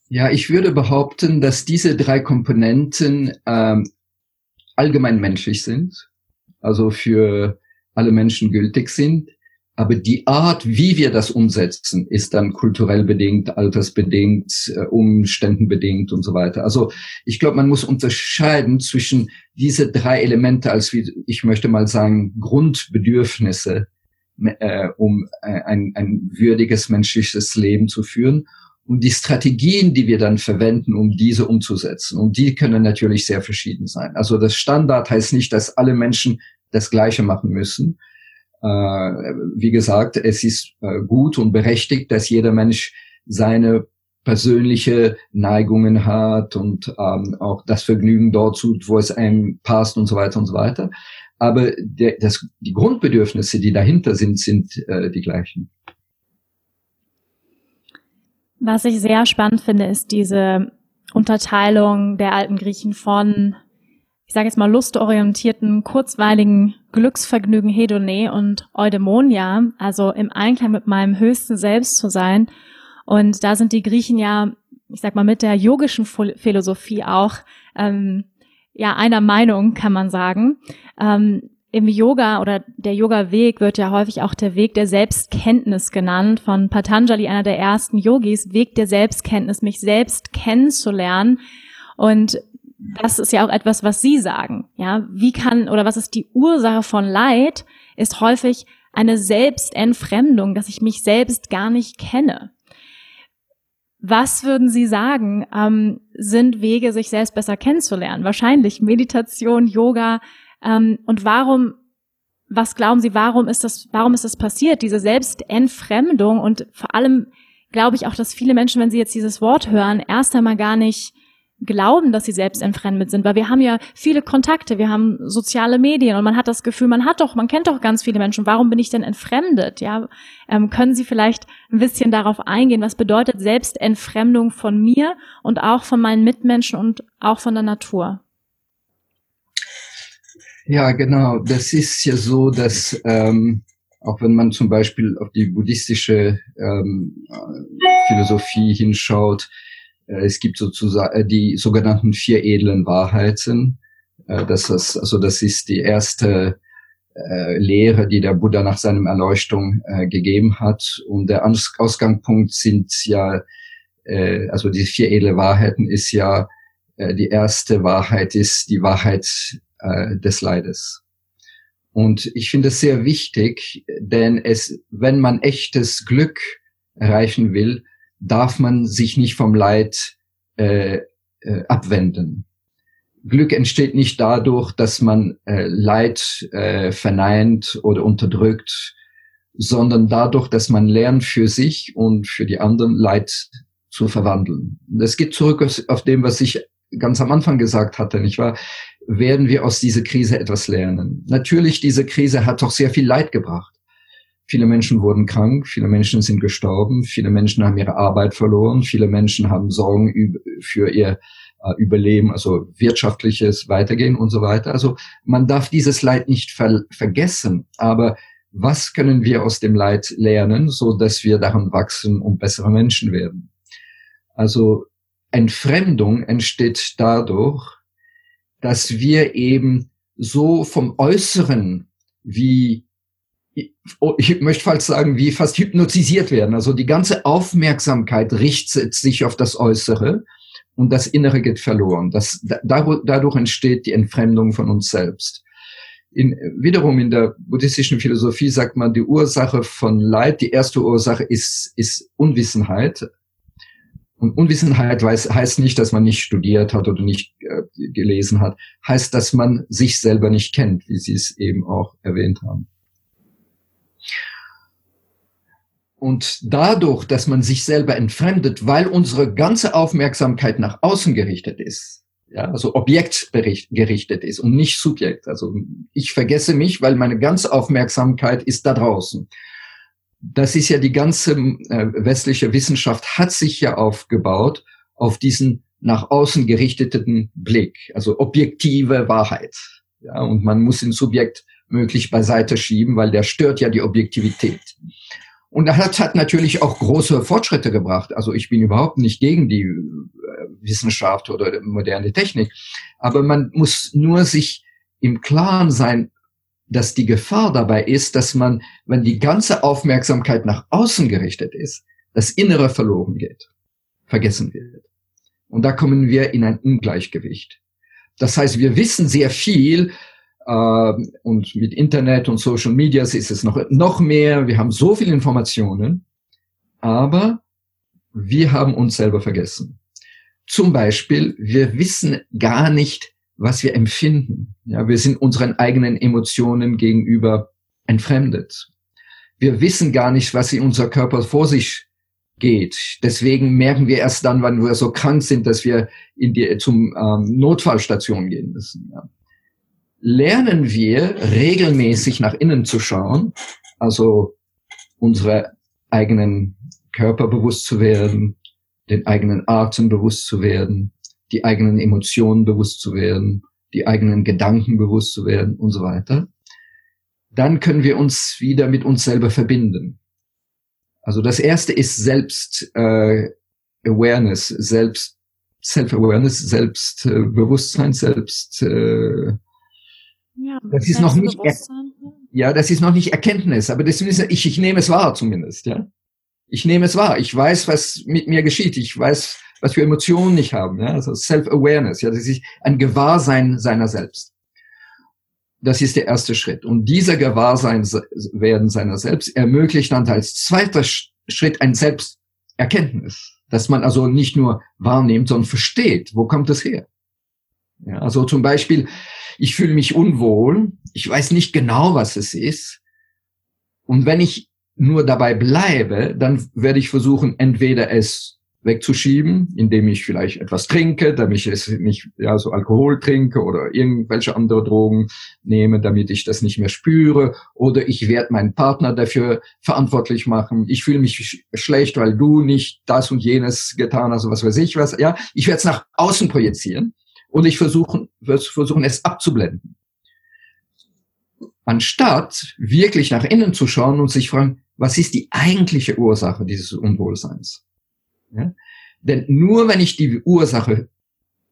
Ja, ich würde behaupten, dass diese drei Komponenten ähm, allgemein menschlich sind, also für alle Menschen gültig sind. Aber die Art, wie wir das umsetzen, ist dann kulturell bedingt, altersbedingt, äh, umständenbedingt und so weiter. Also ich glaube, man muss unterscheiden zwischen diese drei Elemente als, wie ich möchte mal sagen, Grundbedürfnisse, äh, um äh, ein, ein würdiges menschliches Leben zu führen. Und die Strategien, die wir dann verwenden, um diese umzusetzen, und die können natürlich sehr verschieden sein. Also das Standard heißt nicht, dass alle Menschen das Gleiche machen müssen. Äh, wie gesagt, es ist äh, gut und berechtigt, dass jeder Mensch seine persönliche Neigungen hat und ähm, auch das Vergnügen dort tut, wo es einem passt und so weiter und so weiter. Aber der, das, die Grundbedürfnisse, die dahinter sind, sind äh, die gleichen. Was ich sehr spannend finde, ist diese Unterteilung der alten Griechen von, ich sage jetzt mal, lustorientierten, kurzweiligen Glücksvergnügen Hedone und Eudemonia, also im Einklang mit meinem höchsten Selbst zu sein und da sind die Griechen ja, ich sag mal, mit der yogischen Philosophie auch ähm, ja einer Meinung, kann man sagen. Ähm, Im Yoga oder der Yoga-Weg wird ja häufig auch der Weg der Selbstkenntnis genannt, von Patanjali, einer der ersten Yogis, Weg der Selbstkenntnis, mich selbst kennenzulernen. Und das ist ja auch etwas, was Sie sagen. Ja, wie kann oder was ist die Ursache von Leid? Ist häufig eine Selbstentfremdung, dass ich mich selbst gar nicht kenne. Was würden Sie sagen, ähm, sind Wege, sich selbst besser kennenzulernen? Wahrscheinlich Meditation, Yoga. Ähm, und warum, was glauben Sie, warum ist das, warum ist das passiert? Diese Selbstentfremdung und vor allem glaube ich auch, dass viele Menschen, wenn sie jetzt dieses Wort hören, erst einmal gar nicht glauben, dass sie selbst entfremdet sind, weil wir haben ja viele Kontakte, wir haben soziale Medien und man hat das Gefühl, man hat doch, man kennt doch ganz viele Menschen. Warum bin ich denn entfremdet? Ja, ähm, können Sie vielleicht ein bisschen darauf eingehen, was bedeutet Selbstentfremdung von mir und auch von meinen Mitmenschen und auch von der Natur? Ja, genau. Das ist ja so, dass ähm, auch wenn man zum Beispiel auf die buddhistische ähm, Philosophie hinschaut, es gibt sozusagen äh, die sogenannten vier edlen Wahrheiten. Äh, das ist, also das ist die erste Lehre, die der Buddha nach seinem Erleuchtung gegeben hat. Und der Ausgangspunkt sind ja, also die vier edle Wahrheiten ist ja, die erste Wahrheit ist die Wahrheit des Leides. Und ich finde es sehr wichtig, denn es, wenn man echtes Glück erreichen will, darf man sich nicht vom Leid äh, äh, abwenden. Glück entsteht nicht dadurch, dass man äh, Leid äh, verneint oder unterdrückt, sondern dadurch, dass man lernt für sich und für die anderen Leid zu verwandeln. Das geht zurück auf dem, was ich ganz am Anfang gesagt hatte, nicht wahr? Werden wir aus dieser Krise etwas lernen? Natürlich, diese Krise hat doch sehr viel Leid gebracht. Viele Menschen wurden krank, viele Menschen sind gestorben, viele Menschen haben ihre Arbeit verloren, viele Menschen haben Sorgen für ihr äh, Überleben, also wirtschaftliches Weitergehen und so weiter. Also man darf dieses Leid nicht ver vergessen, aber was können wir aus dem Leid lernen, so dass wir daran wachsen und bessere Menschen werden? Also Entfremdung entsteht dadurch, dass wir eben so vom Äußeren wie ich möchte fast sagen, wie fast hypnotisiert werden. Also die ganze Aufmerksamkeit richtet sich auf das Äußere und das Innere geht verloren. Das, dadurch entsteht die Entfremdung von uns selbst. In, wiederum in der buddhistischen Philosophie sagt man, die Ursache von Leid, die erste Ursache ist, ist Unwissenheit. Und Unwissenheit weiß, heißt nicht, dass man nicht studiert hat oder nicht äh, gelesen hat, heißt, dass man sich selber nicht kennt, wie Sie es eben auch erwähnt haben. Und dadurch, dass man sich selber entfremdet, weil unsere ganze Aufmerksamkeit nach außen gerichtet ist, ja, also objektgerichtet ist und nicht Subjekt. Also ich vergesse mich, weil meine ganze Aufmerksamkeit ist da draußen. Das ist ja die ganze äh, westliche Wissenschaft hat sich ja aufgebaut auf diesen nach außen gerichteten Blick, also objektive Wahrheit. Ja, und man muss den Subjekt möglich beiseite schieben, weil der stört ja die Objektivität. Und das hat natürlich auch große Fortschritte gebracht. Also ich bin überhaupt nicht gegen die äh, Wissenschaft oder moderne Technik. Aber man muss nur sich im Klaren sein, dass die Gefahr dabei ist, dass man, wenn die ganze Aufmerksamkeit nach außen gerichtet ist, das Innere verloren geht, vergessen wird. Und da kommen wir in ein Ungleichgewicht. Das heißt, wir wissen sehr viel und mit Internet und Social Media ist es noch, noch mehr. Wir haben so viele Informationen, aber wir haben uns selber vergessen. Zum Beispiel, wir wissen gar nicht, was wir empfinden. Ja, wir sind unseren eigenen Emotionen gegenüber entfremdet. Wir wissen gar nicht, was in unser Körper vor sich geht. Deswegen merken wir erst dann, wenn wir so krank sind, dass wir in die, zum ähm, Notfallstation gehen müssen. Ja. Lernen wir regelmäßig nach innen zu schauen, also unsere eigenen Körper bewusst zu werden, den eigenen Atem bewusst zu werden, die eigenen Emotionen bewusst zu werden, die eigenen Gedanken bewusst zu werden und so weiter, dann können wir uns wieder mit uns selber verbinden. Also das erste ist Selbst äh, Awareness, Selbst Self-Awareness, Selbstbewusstsein, Selbst äh, ja, das ist noch nicht ja, das ist noch nicht Erkenntnis, aber das ist, ich, ich nehme es wahr zumindest, ja. Ich nehme es wahr. Ich weiß, was mit mir geschieht. Ich weiß, was für Emotionen ich habe. Ja? Also Self-Awareness, ja, das ist ein Gewahrsein seiner selbst. Das ist der erste Schritt. Und dieser Gewahrsein werden seiner selbst ermöglicht dann als zweiter Schritt ein Selbsterkenntnis, dass man also nicht nur wahrnimmt, sondern versteht, wo kommt das her? Ja, also zum Beispiel, ich fühle mich unwohl, ich weiß nicht genau, was es ist. Und wenn ich nur dabei bleibe, dann werde ich versuchen, entweder es wegzuschieben, indem ich vielleicht etwas trinke, damit ich es nicht, ja, so Alkohol trinke oder irgendwelche andere Drogen nehme, damit ich das nicht mehr spüre, oder ich werde meinen Partner dafür verantwortlich machen. Ich fühle mich sch schlecht, weil du nicht das und jenes getan hast, was weiß ich was. Ja, ich werde es nach außen projizieren und ich versuche, versuchen, es abzublenden. Anstatt wirklich nach innen zu schauen und sich fragen, was ist die eigentliche Ursache dieses Unwohlseins? Ja? Denn nur wenn ich die Ursache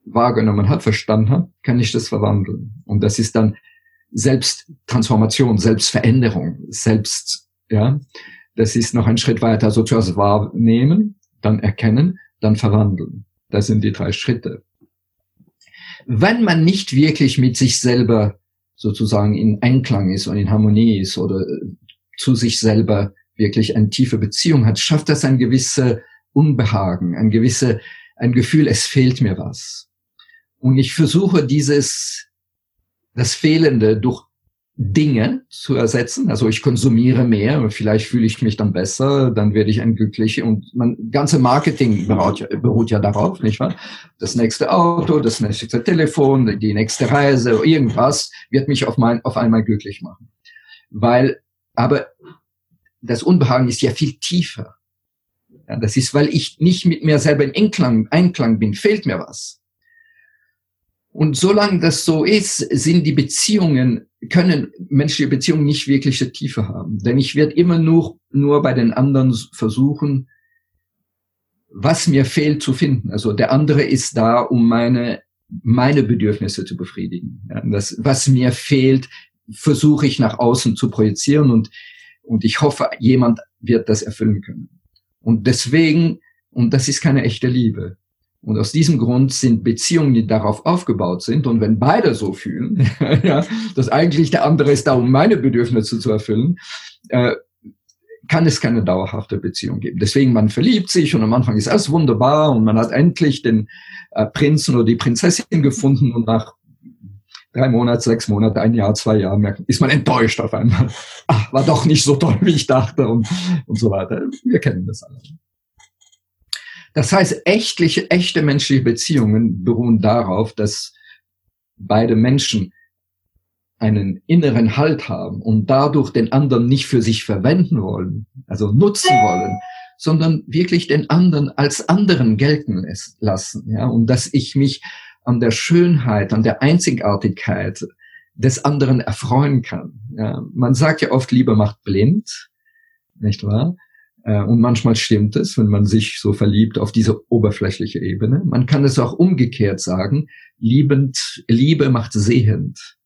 wahrgenommen habe, verstanden habe, kann ich das verwandeln. Und das ist dann Selbsttransformation, Selbstveränderung, Selbst, ja. Das ist noch ein Schritt weiter. Also zuerst wahrnehmen, dann erkennen, dann verwandeln. Das sind die drei Schritte. Wenn man nicht wirklich mit sich selber sozusagen in Einklang ist und in Harmonie ist oder zu sich selber wirklich eine tiefe Beziehung hat, schafft das ein gewisse Unbehagen, ein gewisse, ein Gefühl, es fehlt mir was. Und ich versuche dieses, das Fehlende durch Dinge zu ersetzen. Also ich konsumiere mehr vielleicht fühle ich mich dann besser, dann werde ich ein glücklicher und mein ganze Marketing beruht ja, beruht ja darauf, nicht wahr? Das nächste Auto, das nächste Telefon, die nächste Reise, irgendwas wird mich auf mein, auf einmal glücklich machen. Weil, aber das Unbehagen ist ja viel tiefer. Ja, das ist, weil ich nicht mit mir selber in Einklang, Einklang bin, fehlt mir was. Und solange das so ist, sind die Beziehungen, können menschliche Beziehungen nicht wirkliche Tiefe haben. Denn ich werde immer nur, nur bei den anderen versuchen, was mir fehlt zu finden. Also der andere ist da, um meine, meine Bedürfnisse zu befriedigen. Ja, das, was mir fehlt, versuche ich nach außen zu projizieren und, und ich hoffe, jemand wird das erfüllen können. Und deswegen, und das ist keine echte Liebe. Und aus diesem Grund sind Beziehungen, die darauf aufgebaut sind, und wenn beide so fühlen, ja, dass eigentlich der andere ist da, um meine Bedürfnisse zu erfüllen, äh, kann es keine dauerhafte Beziehung geben. Deswegen, man verliebt sich und am Anfang ist alles wunderbar und man hat endlich den äh, Prinzen oder die Prinzessin gefunden und nach drei Monate, sechs Monate, ein Jahr, zwei Jahre merkt, ist man enttäuscht auf einmal. Ach, war doch nicht so toll, wie ich dachte und, und so weiter. Wir kennen das alle. Das heißt, echtliche, echte menschliche Beziehungen beruhen darauf, dass beide Menschen einen inneren Halt haben und dadurch den anderen nicht für sich verwenden wollen, also nutzen wollen, sondern wirklich den anderen als anderen gelten lassen, ja, und dass ich mich an der Schönheit, an der Einzigartigkeit des anderen erfreuen kann. Ja, man sagt ja oft, Liebe macht blind, nicht wahr? Äh, und manchmal stimmt es, wenn man sich so verliebt auf diese oberflächliche Ebene. Man kann es auch umgekehrt sagen, liebend, Liebe macht sehend.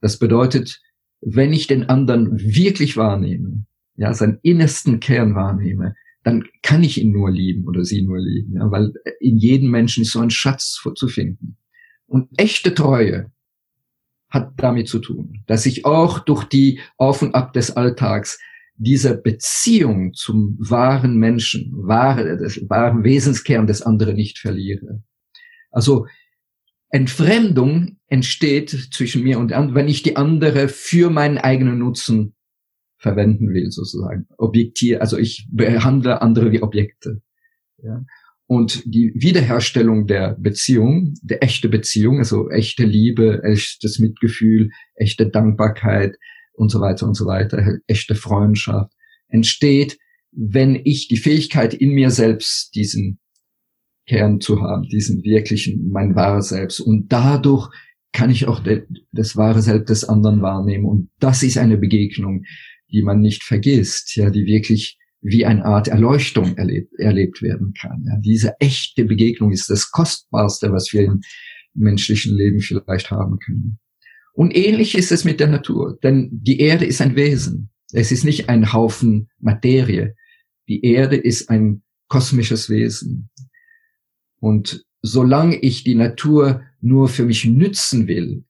Das bedeutet, wenn ich den anderen wirklich wahrnehme, ja, seinen innersten Kern wahrnehme, dann kann ich ihn nur lieben oder sie nur lieben, ja, weil in jedem Menschen ist so ein Schatz zu finden. Und echte Treue hat damit zu tun, dass ich auch durch die Auf und Ab des Alltags diese Beziehung zum wahren Menschen, wahre, des wahren Wesenskern des anderen nicht verliere. Also Entfremdung entsteht zwischen mir und anderen, wenn ich die andere für meinen eigenen Nutzen verwenden will, sozusagen. Objektier, also ich behandle andere wie Objekte. Ja. Und die Wiederherstellung der Beziehung, der echte Beziehung, also echte Liebe, echtes Mitgefühl, echte Dankbarkeit und so weiter und so weiter, echte Freundschaft, entsteht, wenn ich die Fähigkeit in mir selbst diesen Kern zu haben, diesen wirklichen, mein wahres Selbst. Und dadurch kann ich auch de, das wahre Selbst des anderen wahrnehmen. Und das ist eine Begegnung, die man nicht vergisst, ja, die wirklich wie eine Art Erleuchtung erlebt, erlebt werden kann. Ja, diese echte Begegnung ist das Kostbarste, was wir im menschlichen Leben vielleicht haben können. Und ähnlich ist es mit der Natur, denn die Erde ist ein Wesen. Es ist nicht ein Haufen Materie. Die Erde ist ein kosmisches Wesen. Und solange ich die Natur nur für mich nützen will,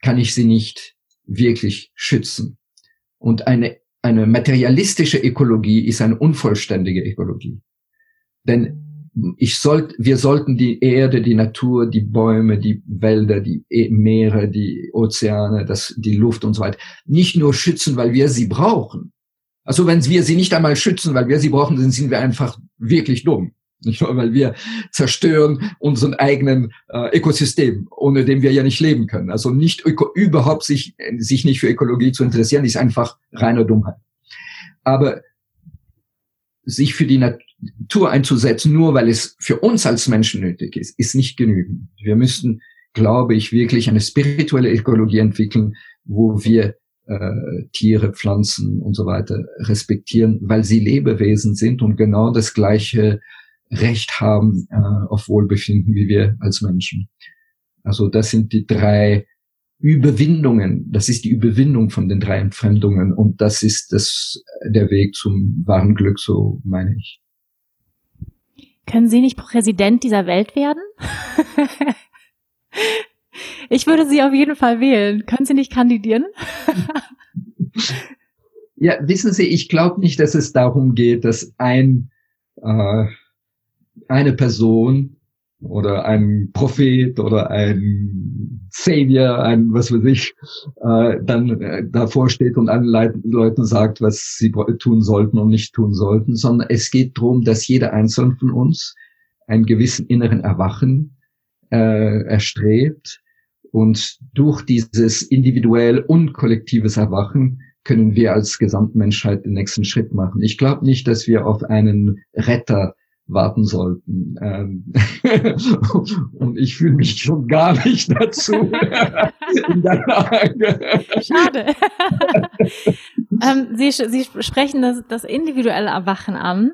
kann ich sie nicht wirklich schützen. Und eine, eine materialistische Ökologie ist eine unvollständige Ökologie. Denn ich sollt, wir sollten die Erde, die Natur, die Bäume, die Wälder, die e-, Meere, die Ozeane, das, die Luft und so weiter nicht nur schützen, weil wir sie brauchen. Also wenn wir sie nicht einmal schützen, weil wir sie brauchen, dann sind wir einfach wirklich dumm. Nicht nur, weil wir zerstören unseren eigenen äh, Ökosystem, ohne dem wir ja nicht leben können. Also nicht öko überhaupt sich, sich nicht für Ökologie zu interessieren, ist einfach reine Dummheit. Aber sich für die Natur einzusetzen, nur weil es für uns als Menschen nötig ist, ist nicht genügend. Wir müssten, glaube ich, wirklich eine spirituelle Ökologie entwickeln, wo wir äh, Tiere, Pflanzen und so weiter respektieren, weil sie Lebewesen sind und genau das gleiche Recht haben äh, auf Wohlbefinden wie wir als Menschen. Also das sind die drei Überwindungen. Das ist die Überwindung von den drei Entfremdungen und das ist das, der Weg zum wahren Glück, so meine ich. Können Sie nicht Präsident dieser Welt werden? ich würde Sie auf jeden Fall wählen. Können Sie nicht kandidieren? ja, wissen Sie, ich glaube nicht, dass es darum geht, dass ein äh, eine Person oder ein Prophet oder ein Savior, ein was weiß ich, äh, dann äh, davor steht und allen Leit Leuten sagt, was sie tun sollten und nicht tun sollten, sondern es geht darum, dass jeder Einzelne von uns einen gewissen inneren Erwachen äh, erstrebt und durch dieses individuell und kollektives Erwachen können wir als Gesamtmenschheit den nächsten Schritt machen. Ich glaube nicht, dass wir auf einen Retter warten sollten. Ähm, und ich fühle mich schon gar nicht dazu in der Lage. Schade. ähm, Sie, Sie sprechen das, das individuelle Erwachen an.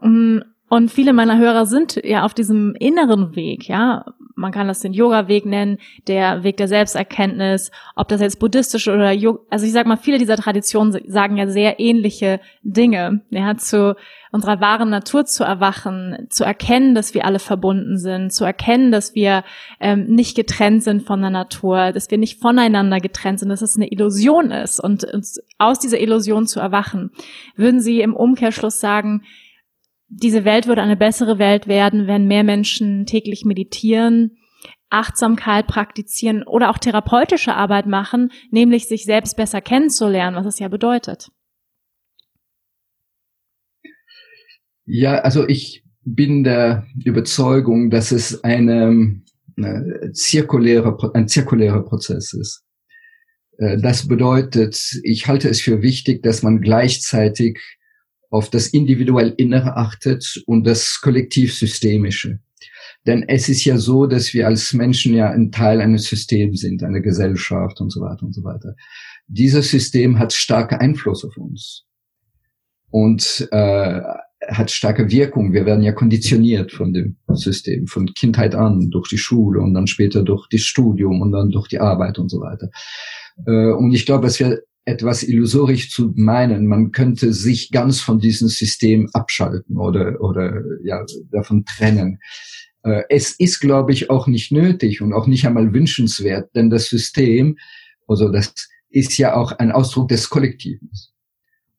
Mm, und viele meiner Hörer sind ja auf diesem inneren Weg, ja. Man kann das den Yoga-Weg nennen, der Weg der Selbsterkenntnis, ob das jetzt buddhistisch oder Yoga, also ich sag mal, viele dieser Traditionen sagen ja sehr ähnliche Dinge, ja, zu unserer wahren Natur zu erwachen, zu erkennen, dass wir alle verbunden sind, zu erkennen, dass wir ähm, nicht getrennt sind von der Natur, dass wir nicht voneinander getrennt sind, dass es eine Illusion ist und aus dieser Illusion zu erwachen. Würden Sie im Umkehrschluss sagen, diese Welt würde eine bessere Welt werden, wenn mehr Menschen täglich meditieren, Achtsamkeit praktizieren oder auch therapeutische Arbeit machen, nämlich sich selbst besser kennenzulernen, was es ja bedeutet. Ja, also ich bin der Überzeugung, dass es eine, eine zirkuläre, ein zirkulärer Prozess ist. Äh, das bedeutet, ich halte es für wichtig, dass man gleichzeitig auf das individuell Innere achtet und das kollektiv-systemische. Denn es ist ja so, dass wir als Menschen ja ein Teil eines Systems sind, einer Gesellschaft und so weiter und so weiter. Dieses System hat starke Einfluss auf uns und äh, hat starke Wirkung. Wir werden ja konditioniert von dem System, von Kindheit an, durch die Schule und dann später durch das Studium und dann durch die Arbeit und so weiter. Äh, und ich glaube, dass wir etwas illusorisch zu meinen, man könnte sich ganz von diesem System abschalten oder, oder ja, davon trennen. Äh, es ist, glaube ich, auch nicht nötig und auch nicht einmal wünschenswert, denn das System, also das ist ja auch ein Ausdruck des Kollektivs.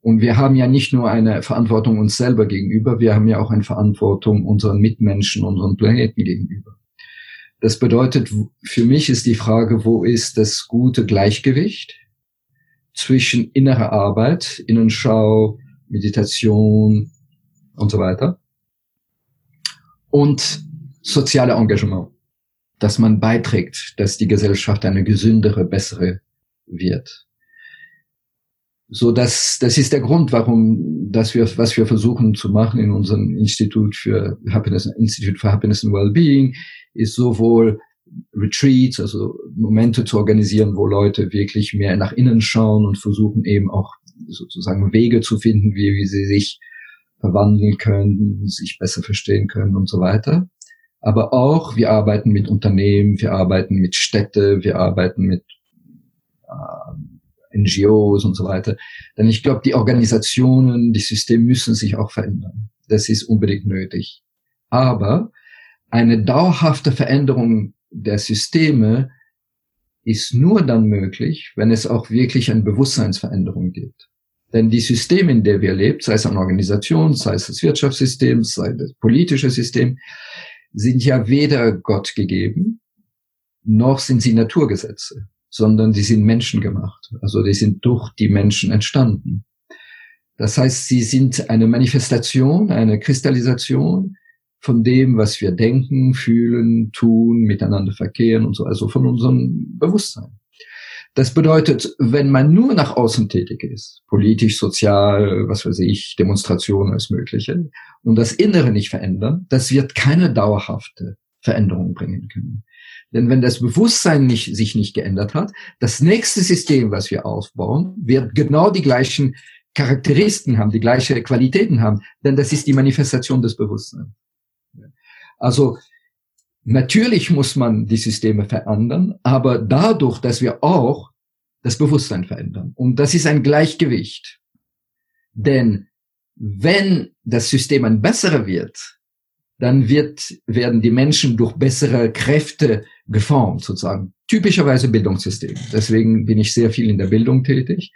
Und wir haben ja nicht nur eine Verantwortung uns selber gegenüber, wir haben ja auch eine Verantwortung unseren Mitmenschen, unseren Planeten gegenüber. Das bedeutet, für mich ist die Frage, wo ist das gute Gleichgewicht zwischen innerer Arbeit, Innenschau, Meditation und so weiter und soziale Engagement, dass man beiträgt, dass die Gesellschaft eine gesündere, bessere wird. So, das, das ist der Grund, warum, dass wir, was wir versuchen zu machen in unserem Institut für Happiness, Institute for Happiness and Wellbeing, ist sowohl Retreats, also Momente zu organisieren, wo Leute wirklich mehr nach innen schauen und versuchen eben auch sozusagen Wege zu finden, wie, wie sie sich verwandeln können, sich besser verstehen können und so weiter. Aber auch, wir arbeiten mit Unternehmen, wir arbeiten mit Städte, wir arbeiten mit äh, NGOs und so weiter. Denn ich glaube, die Organisationen, die Systeme müssen sich auch verändern. Das ist unbedingt nötig. Aber eine dauerhafte Veränderung der Systeme ist nur dann möglich, wenn es auch wirklich eine Bewusstseinsveränderung gibt. Denn die Systeme, in der wir leben, sei es eine Organisation, sei es das Wirtschaftssystem, sei es das politische System, sind ja weder Gott gegeben, noch sind sie Naturgesetze, sondern sie sind menschengemacht. Also die sind durch die Menschen entstanden. Das heißt, sie sind eine Manifestation, eine Kristallisation von dem, was wir denken, fühlen, tun, miteinander verkehren und so, also von unserem Bewusstsein. Das bedeutet, wenn man nur nach außen tätig ist, politisch, sozial, was weiß ich, Demonstrationen, alles Mögliche, und das Innere nicht verändern, das wird keine dauerhafte Veränderung bringen können. Denn wenn das Bewusstsein nicht, sich nicht geändert hat, das nächste System, was wir aufbauen, wird genau die gleichen Charakteristiken haben, die gleiche Qualitäten haben, denn das ist die Manifestation des Bewusstseins. Also natürlich muss man die Systeme verändern, aber dadurch, dass wir auch das Bewusstsein verändern. Und das ist ein Gleichgewicht. Denn wenn das System ein besserer wird, dann wird, werden die Menschen durch bessere Kräfte geformt, sozusagen. Typischerweise Bildungssystem. Deswegen bin ich sehr viel in der Bildung tätig.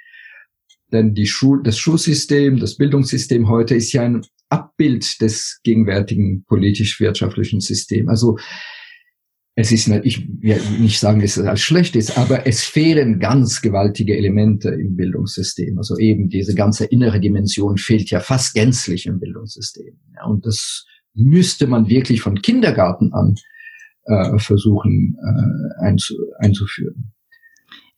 Denn die Schul das Schulsystem, das Bildungssystem heute ist ja ein Abbild des gegenwärtigen politisch-wirtschaftlichen Systems. Also es ist nicht, ich will nicht sagen, dass es als schlecht ist, aber es fehlen ganz gewaltige Elemente im Bildungssystem. Also eben diese ganze innere Dimension fehlt ja fast gänzlich im Bildungssystem. Und das müsste man wirklich von Kindergarten an äh, versuchen äh, einzu, einzuführen.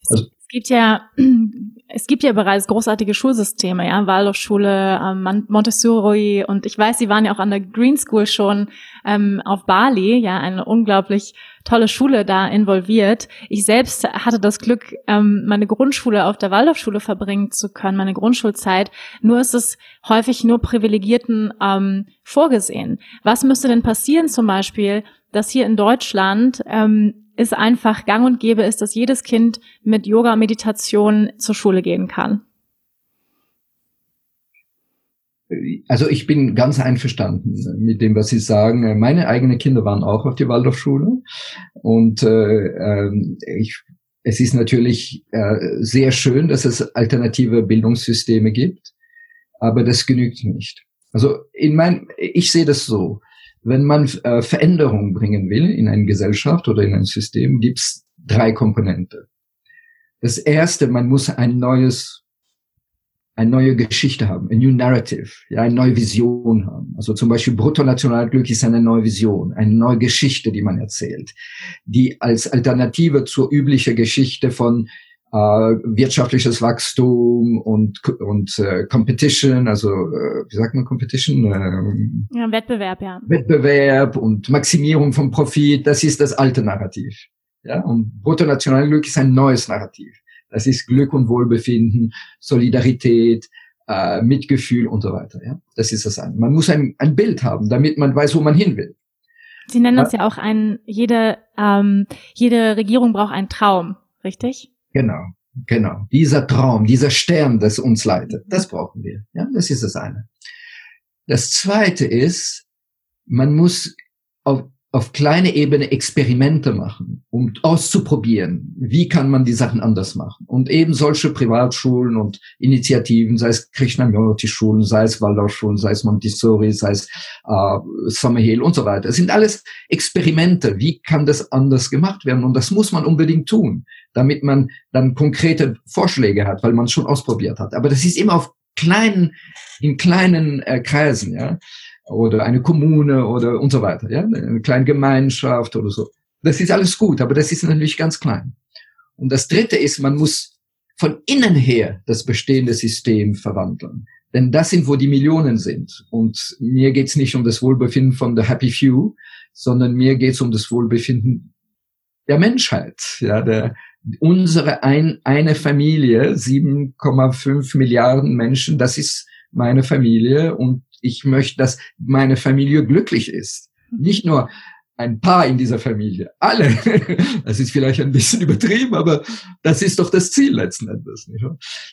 Also, es gibt ja es gibt ja bereits großartige Schulsysteme, ja, Waldorfschule, ähm, Montessori und ich weiß, Sie waren ja auch an der Green School schon ähm, auf Bali, ja, eine unglaublich tolle Schule da involviert. Ich selbst hatte das Glück, ähm, meine Grundschule auf der Waldorfschule verbringen zu können, meine Grundschulzeit. Nur ist es häufig nur Privilegierten ähm, vorgesehen. Was müsste denn passieren zum Beispiel, dass hier in Deutschland ähm, ist einfach gang und gäbe ist, dass jedes Kind mit Yoga, Meditation zur Schule gehen kann. Also ich bin ganz einverstanden mit dem, was Sie sagen. Meine eigenen Kinder waren auch auf die Waldorfschule und äh, ähm, ich, es ist natürlich äh, sehr schön, dass es alternative Bildungssysteme gibt, aber das genügt nicht. Also in mein, ich sehe das so wenn man äh, Veränderungen bringen will in eine Gesellschaft oder in ein System, gibt's drei Komponenten. Das erste, man muss ein neues, eine neue Geschichte haben, ein new narrative, ja, eine neue Vision haben. Also zum Beispiel Bruttonationalglück ist eine neue Vision, eine neue Geschichte, die man erzählt, die als Alternative zur üblichen Geschichte von äh, wirtschaftliches Wachstum und und äh, Competition, also äh, wie sagt man Competition? Ähm, ja, Wettbewerb, ja. Wettbewerb und Maximierung von Profit, das ist das alte Narrativ. Ja, und Bruttonationalglück ist ein neues Narrativ. Das ist Glück und Wohlbefinden, Solidarität, äh, Mitgefühl und so weiter. Ja, das ist das eine. Man muss ein, ein Bild haben, damit man weiß, wo man hin will. Sie nennen es ja auch ein, jede, ähm, jede Regierung braucht einen Traum, richtig? Genau, genau. Dieser Traum, dieser Stern, das uns leitet, das brauchen wir. Ja, das ist das eine. Das zweite ist, man muss auf, auf kleine Ebene Experimente machen, um auszuprobieren, wie kann man die Sachen anders machen. Und eben solche Privatschulen und Initiativen, sei es Krishnamurti-Schulen, sei es Waldorfschulen, sei es Montessori, sei es äh, Summerhill und so weiter. Es sind alles Experimente. Wie kann das anders gemacht werden? Und das muss man unbedingt tun, damit man dann konkrete Vorschläge hat, weil man es schon ausprobiert hat. Aber das ist immer auf kleinen, in kleinen äh, Kreisen, ja oder eine Kommune oder und so weiter, ja, eine kleine Gemeinschaft oder so. Das ist alles gut, aber das ist natürlich ganz klein. Und das dritte ist, man muss von innen her das bestehende System verwandeln. Denn das sind, wo die Millionen sind. Und mir geht's nicht um das Wohlbefinden von the Happy Few, sondern mir geht's um das Wohlbefinden der Menschheit, ja, der, unsere ein, eine Familie, 7,5 Milliarden Menschen, das ist meine Familie und ich möchte, dass meine Familie glücklich ist. Nicht nur ein paar in dieser Familie, alle. Das ist vielleicht ein bisschen übertrieben, aber das ist doch das Ziel letzten Endes. Nicht?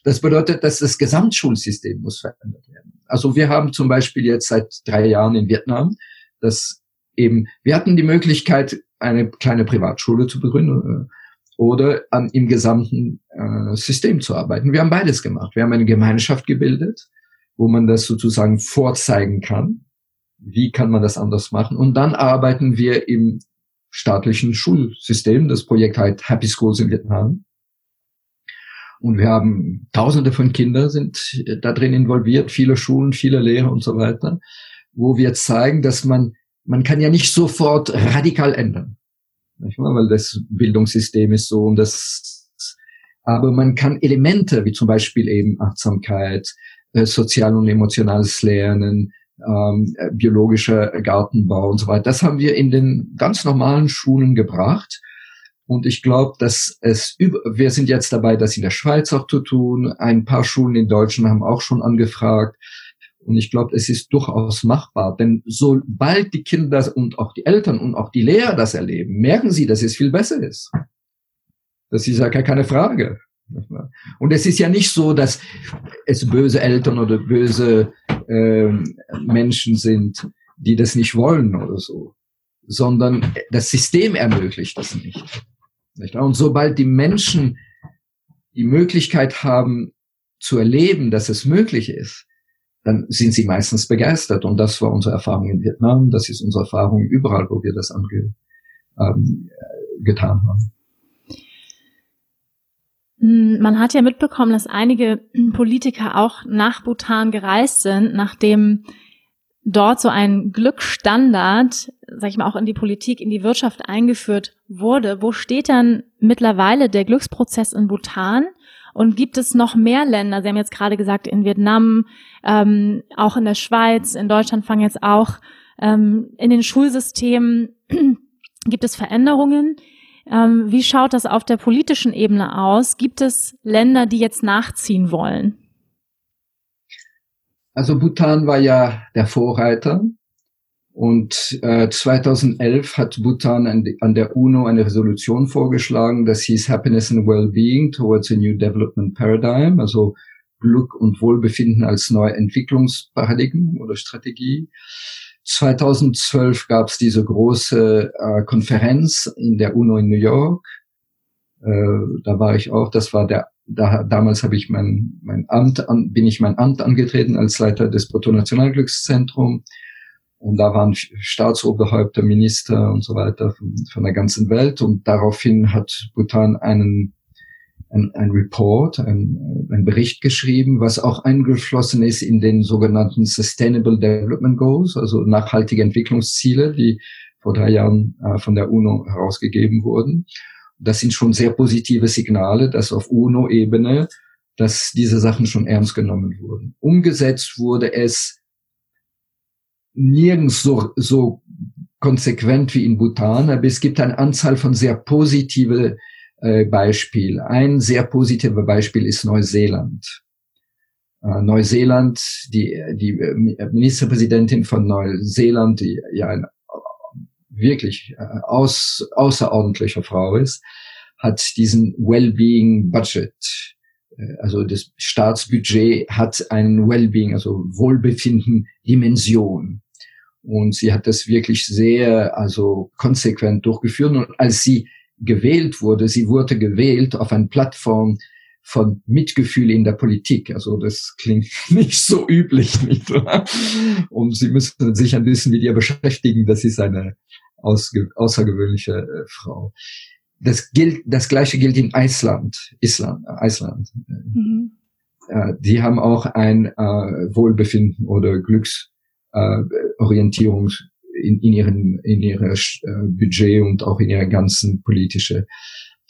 Das bedeutet, dass das Gesamtschulsystem muss verändert werden. Also wir haben zum Beispiel jetzt seit drei Jahren in Vietnam, dass eben, wir hatten die Möglichkeit, eine kleine Privatschule zu begründen äh, oder an, im gesamten äh, System zu arbeiten. Wir haben beides gemacht. Wir haben eine Gemeinschaft gebildet, wo man das sozusagen vorzeigen kann. Wie kann man das anders machen? Und dann arbeiten wir im staatlichen Schulsystem. Das Projekt heißt Happy Schools in Vietnam. Und wir haben Tausende von Kindern sind da drin involviert, viele Schulen, viele Lehrer und so weiter, wo wir zeigen, dass man, man kann ja nicht sofort radikal ändern. Nicht wahr? Weil das Bildungssystem ist so und das, aber man kann Elemente, wie zum Beispiel eben Achtsamkeit, äh, sozial und emotionales Lernen, ähm, äh, biologischer Gartenbau und so weiter. Das haben wir in den ganz normalen Schulen gebracht. Und ich glaube, dass es über, wir sind jetzt dabei, das in der Schweiz auch zu tun. Ein paar Schulen in Deutschland haben auch schon angefragt. Und ich glaube, es ist durchaus machbar. Denn sobald die Kinder und auch die Eltern und auch die Lehrer das erleben, merken sie, dass es viel besser ist. Das ist ja keine Frage. Und es ist ja nicht so, dass es böse Eltern oder böse äh, Menschen sind, die das nicht wollen oder so, sondern das System ermöglicht das nicht? Und sobald die Menschen die Möglichkeit haben zu erleben, dass es möglich ist, dann sind sie meistens begeistert. Und das war unsere Erfahrung in Vietnam, das ist unsere Erfahrung überall, wo wir das ange, ähm, getan haben. Hm, man hat ja mitbekommen, dass einige Politiker auch nach Bhutan gereist sind, nachdem dort so ein Glücksstandard, sag ich mal, auch in die Politik, in die Wirtschaft eingeführt wurde. Wo steht dann mittlerweile der Glücksprozess in Bhutan? Und gibt es noch mehr Länder? Sie haben jetzt gerade gesagt, in Vietnam, ähm, auch in der Schweiz, in Deutschland fangen jetzt auch ähm, in den Schulsystemen gibt es Veränderungen. Ähm, wie schaut das auf der politischen Ebene aus? Gibt es Länder, die jetzt nachziehen wollen? Also Bhutan war ja der Vorreiter und äh, 2011 hat Bhutan an, an, der UNO eine Resolution vorgeschlagen, das hieß Happiness and Wellbeing towards a New Development Paradigm, also Glück und Wohlbefinden als neue Entwicklungsparadigmen oder Strategie. 2012 gab es diese große äh, Konferenz in der UNO in New York. Äh, da war ich auch. Das war der. Da, damals habe ich mein mein Amt an, bin ich mein Amt angetreten als Leiter des Bruttonationalglückszentrums. Und da waren Staatsoberhäupter, Minister und so weiter von, von der ganzen Welt. Und daraufhin hat Bhutan einen ein, ein Report, ein, ein Bericht geschrieben, was auch eingeflossen ist in den sogenannten Sustainable Development Goals, also nachhaltige Entwicklungsziele, die vor drei Jahren äh, von der UNO herausgegeben wurden. Das sind schon sehr positive Signale, dass auf UNO-Ebene, dass diese Sachen schon ernst genommen wurden. Umgesetzt wurde es nirgends so, so konsequent wie in Bhutan, aber es gibt eine Anzahl von sehr positive äh, Beispiel. Ein sehr positiver Beispiel ist Neuseeland. Äh, Neuseeland, die, die äh, Ministerpräsidentin von Neuseeland, die ja eine wirklich aus, außerordentliche Frau ist, hat diesen Wellbeing Budget. Also das Staatsbudget hat einen Wellbeing, also Wohlbefinden Dimension. Und sie hat das wirklich sehr, also konsequent durchgeführt. Und als sie gewählt wurde, sie wurde gewählt auf einer Plattform von Mitgefühl in der Politik. Also das klingt nicht so üblich, nicht wahr? Und sie müssen sich ein bisschen mit ihr beschäftigen. Das ist eine außergewöhnliche äh, Frau. Das gilt, das gleiche gilt in Island, Island, Island. Mhm. Äh, die haben auch ein äh, Wohlbefinden oder Glücksorientierung äh, in, in ihren in ihrer äh, Budget und auch in ihrer ganzen politische.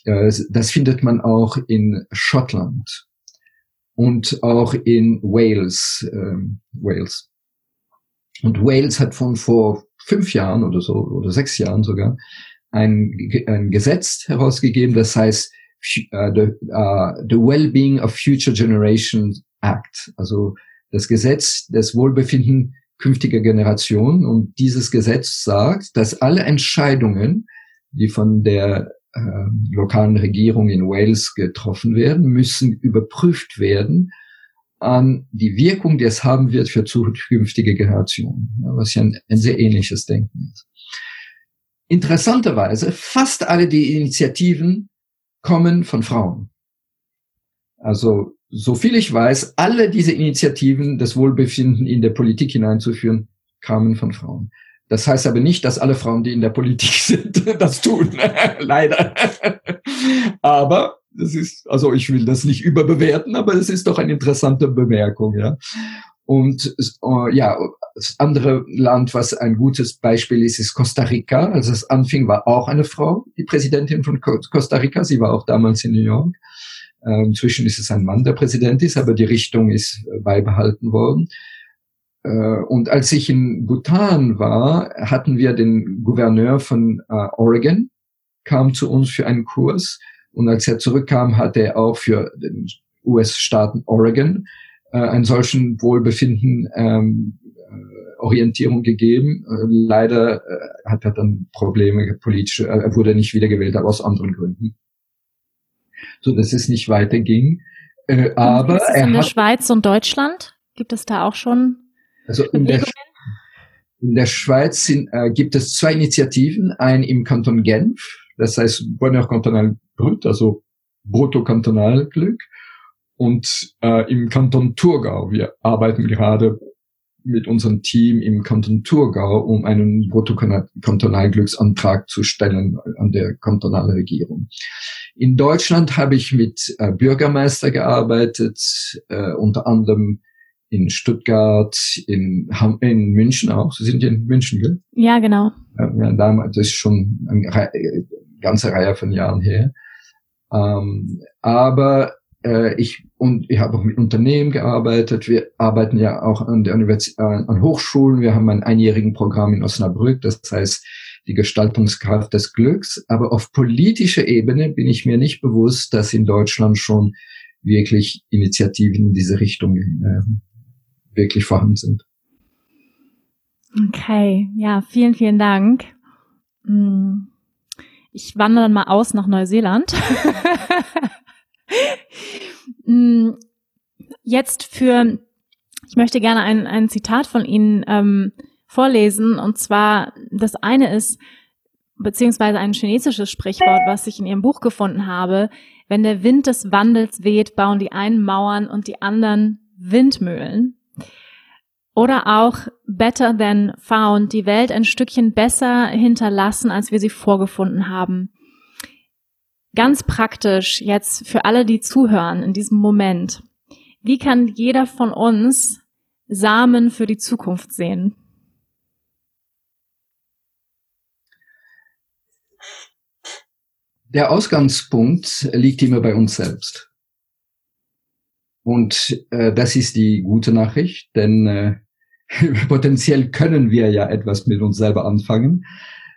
Äh, das findet man auch in Schottland und auch in Wales. Ähm, Wales. Und Wales hat von vor fünf Jahren oder so oder sechs Jahren sogar ein, ein Gesetz herausgegeben, das heißt uh, the, uh, the Well-being of Future Generations Act, also das Gesetz des Wohlbefinden künftiger Generationen. Und dieses Gesetz sagt, dass alle Entscheidungen, die von der äh, lokalen Regierung in Wales getroffen werden, müssen überprüft werden an die Wirkung, die es haben wird für zukünftige Generationen, ja, was ja ein, ein sehr ähnliches Denken ist. Interessanterweise, fast alle die Initiativen kommen von Frauen. Also, so viel ich weiß, alle diese Initiativen, das Wohlbefinden in der Politik hineinzuführen, kamen von Frauen. Das heißt aber nicht, dass alle Frauen, die in der Politik sind, das tun. Leider. aber das ist, also ich will das nicht überbewerten, aber es ist doch eine interessante Bemerkung, ja. Und uh, ja, das andere Land, was ein gutes Beispiel ist, ist Costa Rica. Als es anfing, war auch eine Frau, die Präsidentin von Costa Rica. Sie war auch damals in New York. Inzwischen ist es ein Mann, der Präsident ist, aber die Richtung ist äh, beibehalten worden. Äh, und als ich in Bhutan war, hatten wir den Gouverneur von äh, Oregon, kam zu uns für einen Kurs. Und als er zurückkam, hat er auch für den US-Staaten Oregon einen solchen Wohlbefinden ähm, äh, Orientierung gegeben. Leider hat er dann Probleme politische, er wurde nicht wiedergewählt, aber aus anderen Gründen. So dass es nicht weiterging. Äh, aber ist es in der Schweiz und Deutschland? Gibt es da auch schon? Also in der, in der Schweiz sind, äh, gibt es zwei Initiativen, ein im Kanton Genf, das heißt Bonheur Cantonal Brut, also Brutto-Kantonalglück, und äh, im Kanton Thurgau. Wir arbeiten gerade mit unserem Team im Kanton Thurgau, um einen Bruttokantonalglücksantrag zu stellen an der kantonale Regierung. In Deutschland habe ich mit äh, Bürgermeister gearbeitet, äh, unter anderem in Stuttgart, in, in München auch. Sie sind in München, gell? Ja, genau. Ja, damals, das ist schon eine ganze Reihe von Jahren her. Ähm, aber äh, ich und ich habe auch mit Unternehmen gearbeitet. Wir arbeiten ja auch an der Universität, äh, an Hochschulen. Wir haben ein einjährigen Programm in Osnabrück, das heißt die Gestaltungskraft des Glücks. Aber auf politischer Ebene bin ich mir nicht bewusst, dass in Deutschland schon wirklich Initiativen in diese Richtung äh, wirklich vorhanden sind. Okay, ja, vielen, vielen Dank. Hm. Ich wandere dann mal aus nach Neuseeland. Hm, jetzt für, ich möchte gerne ein, ein Zitat von Ihnen ähm, vorlesen. Und zwar, das eine ist, beziehungsweise ein chinesisches Sprichwort, was ich in Ihrem Buch gefunden habe. Wenn der Wind des Wandels weht, bauen die einen Mauern und die anderen Windmühlen. Oder auch better than found, die Welt ein Stückchen besser hinterlassen, als wir sie vorgefunden haben. Ganz praktisch jetzt für alle, die zuhören in diesem Moment. Wie kann jeder von uns Samen für die Zukunft sehen? Der Ausgangspunkt liegt immer bei uns selbst. Und äh, das ist die gute Nachricht, denn äh, potenziell können wir ja etwas mit uns selber anfangen.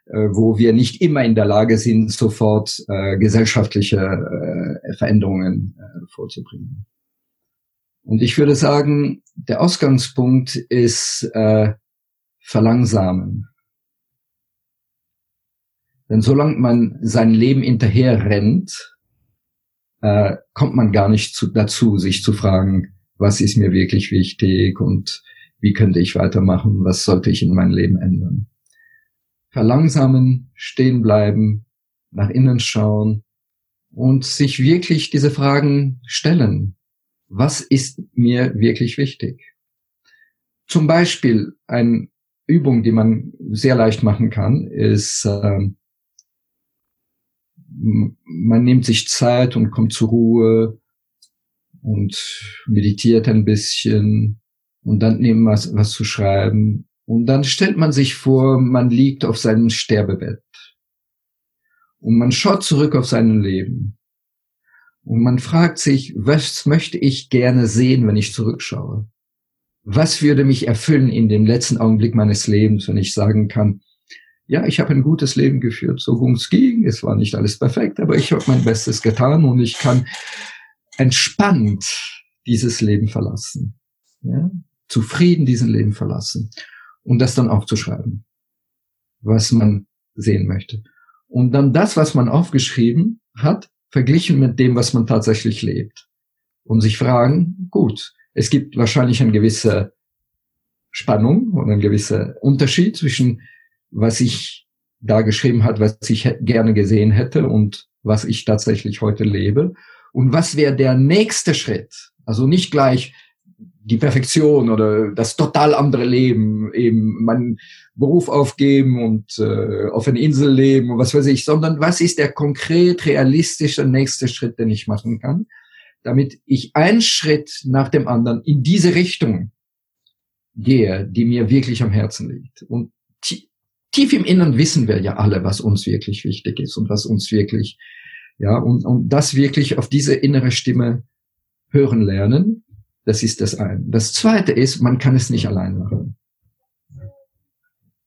Äh, wo wir nicht immer in der Lage sind, sofort äh, gesellschaftliche äh, Veränderungen äh, vorzubringen. Und ich würde sagen, der Ausgangspunkt ist äh, verlangsamen. Denn solange man sein Leben hinterher rennt, äh, kommt man gar nicht zu, dazu, sich zu fragen, was ist mir wirklich wichtig und wie könnte ich weitermachen, was sollte ich in meinem Leben ändern. Verlangsamen, stehen bleiben, nach innen schauen und sich wirklich diese Fragen stellen. Was ist mir wirklich wichtig? Zum Beispiel eine Übung, die man sehr leicht machen kann, ist, äh, man nimmt sich Zeit und kommt zur Ruhe und meditiert ein bisschen und dann man was, was zu schreiben und dann stellt man sich vor, man liegt auf seinem Sterbebett und man schaut zurück auf sein Leben und man fragt sich, was möchte ich gerne sehen, wenn ich zurückschaue? Was würde mich erfüllen in dem letzten Augenblick meines Lebens, wenn ich sagen kann, ja, ich habe ein gutes Leben geführt, so gut es ging. Es war nicht alles perfekt, aber ich habe mein Bestes getan und ich kann entspannt dieses Leben verlassen. Ja? Zufrieden diesen Leben verlassen. Und das dann aufzuschreiben, was man sehen möchte. Und dann das, was man aufgeschrieben hat, verglichen mit dem, was man tatsächlich lebt. Und sich fragen, gut, es gibt wahrscheinlich eine gewisse Spannung oder ein gewisser Unterschied zwischen was ich da geschrieben hat, was ich gerne gesehen hätte und was ich tatsächlich heute lebe. Und was wäre der nächste Schritt? Also nicht gleich die Perfektion oder das total andere Leben, eben meinen Beruf aufgeben und äh, auf einer Insel leben und was weiß ich, sondern was ist der konkret realistische nächste Schritt, den ich machen kann, damit ich einen Schritt nach dem anderen in diese Richtung gehe, die mir wirklich am Herzen liegt. Und tief im Innern wissen wir ja alle, was uns wirklich wichtig ist und was uns wirklich, ja, und, und das wirklich auf diese innere Stimme hören lernen, das ist das eine. Das zweite ist, man kann es nicht allein machen.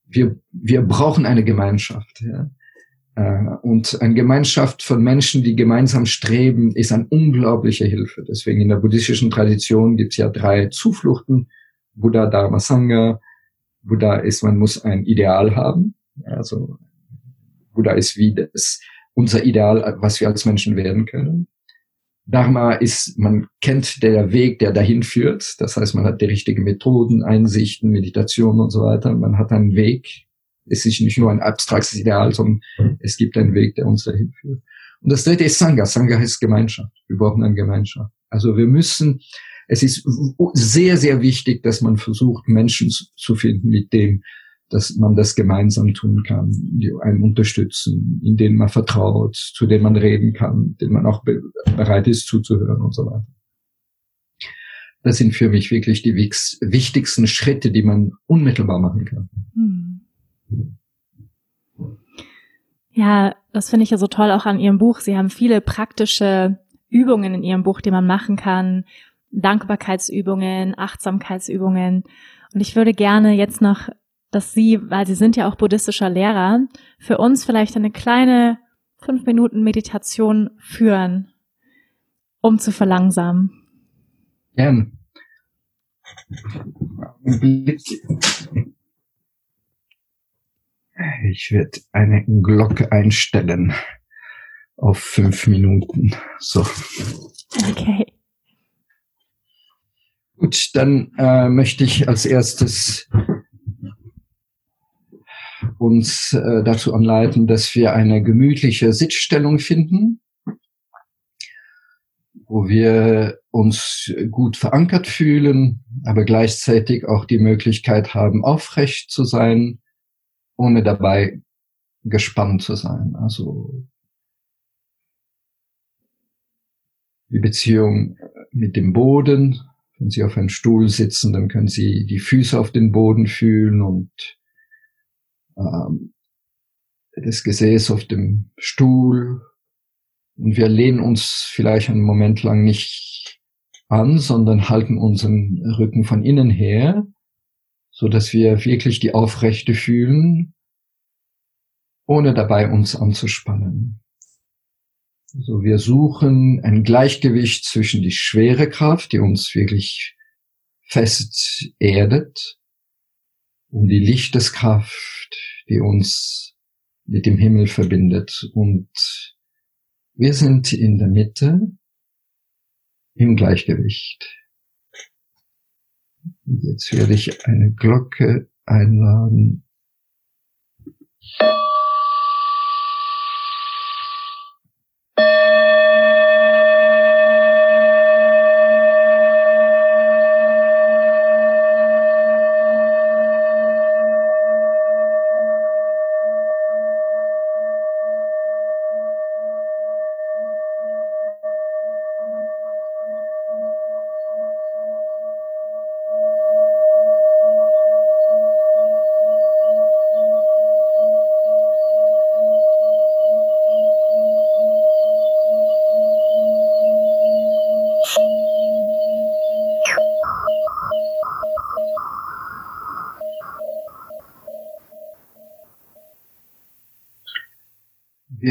Wir, wir brauchen eine Gemeinschaft, ja. Äh, und eine Gemeinschaft von Menschen, die gemeinsam streben, ist eine unglaubliche Hilfe. Deswegen in der buddhistischen Tradition gibt es ja drei Zufluchten. Buddha, Dharma, Sangha, Buddha ist, man muss ein Ideal haben. Also Buddha ist wie das, unser Ideal, was wir als Menschen werden können. Dharma ist, man kennt der Weg, der dahin führt. Das heißt, man hat die richtigen Methoden, Einsichten, Meditation und so weiter. Man hat einen Weg. Es ist nicht nur ein abstraktes Ideal, sondern es gibt einen Weg, der uns dahin führt. Und das dritte ist Sangha. Sangha heißt Gemeinschaft. Wir brauchen eine Gemeinschaft. Also wir müssen es ist sehr, sehr wichtig, dass man versucht, Menschen zu finden, mit dem, dass man das gemeinsam tun kann, die einen unterstützen, in denen man vertraut, zu denen man reden kann, denen man auch bereit ist zuzuhören und so weiter. Das sind für mich wirklich die wichtigsten Schritte, die man unmittelbar machen kann. Hm. Ja, das finde ich ja so toll auch an Ihrem Buch. Sie haben viele praktische Übungen in Ihrem Buch, die man machen kann, Dankbarkeitsübungen, Achtsamkeitsübungen. Und ich würde gerne jetzt noch, dass Sie, weil Sie sind ja auch buddhistischer Lehrer, für uns vielleicht eine kleine fünf Minuten Meditation führen, um zu verlangsamen. Gern. Ich werde eine Glocke einstellen auf fünf Minuten. So. Okay. Gut, dann äh, möchte ich als erstes uns äh, dazu anleiten, dass wir eine gemütliche Sitzstellung finden, wo wir uns gut verankert fühlen, aber gleichzeitig auch die Möglichkeit haben, aufrecht zu sein, ohne dabei gespannt zu sein. Also die Beziehung mit dem Boden, wenn Sie auf einem Stuhl sitzen, dann können Sie die Füße auf den Boden fühlen und ähm, das Gesäß auf dem Stuhl. Und wir lehnen uns vielleicht einen Moment lang nicht an, sondern halten unseren Rücken von innen her, so dass wir wirklich die Aufrechte fühlen, ohne dabei uns anzuspannen. Also wir suchen ein Gleichgewicht zwischen die schwere Kraft, die uns wirklich fest erdet, und die Lichteskraft, die uns mit dem Himmel verbindet. Und wir sind in der Mitte im Gleichgewicht. Jetzt werde ich eine Glocke einladen.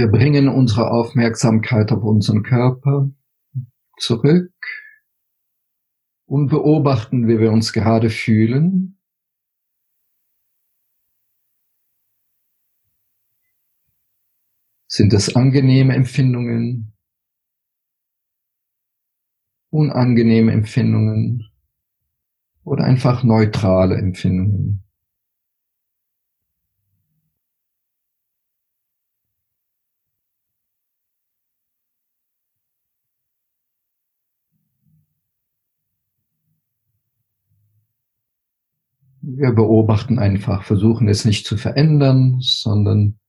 Wir bringen unsere Aufmerksamkeit auf unseren Körper zurück und beobachten, wie wir uns gerade fühlen. Sind es angenehme Empfindungen, unangenehme Empfindungen oder einfach neutrale Empfindungen? Wir beobachten einfach, versuchen es nicht zu verändern, sondern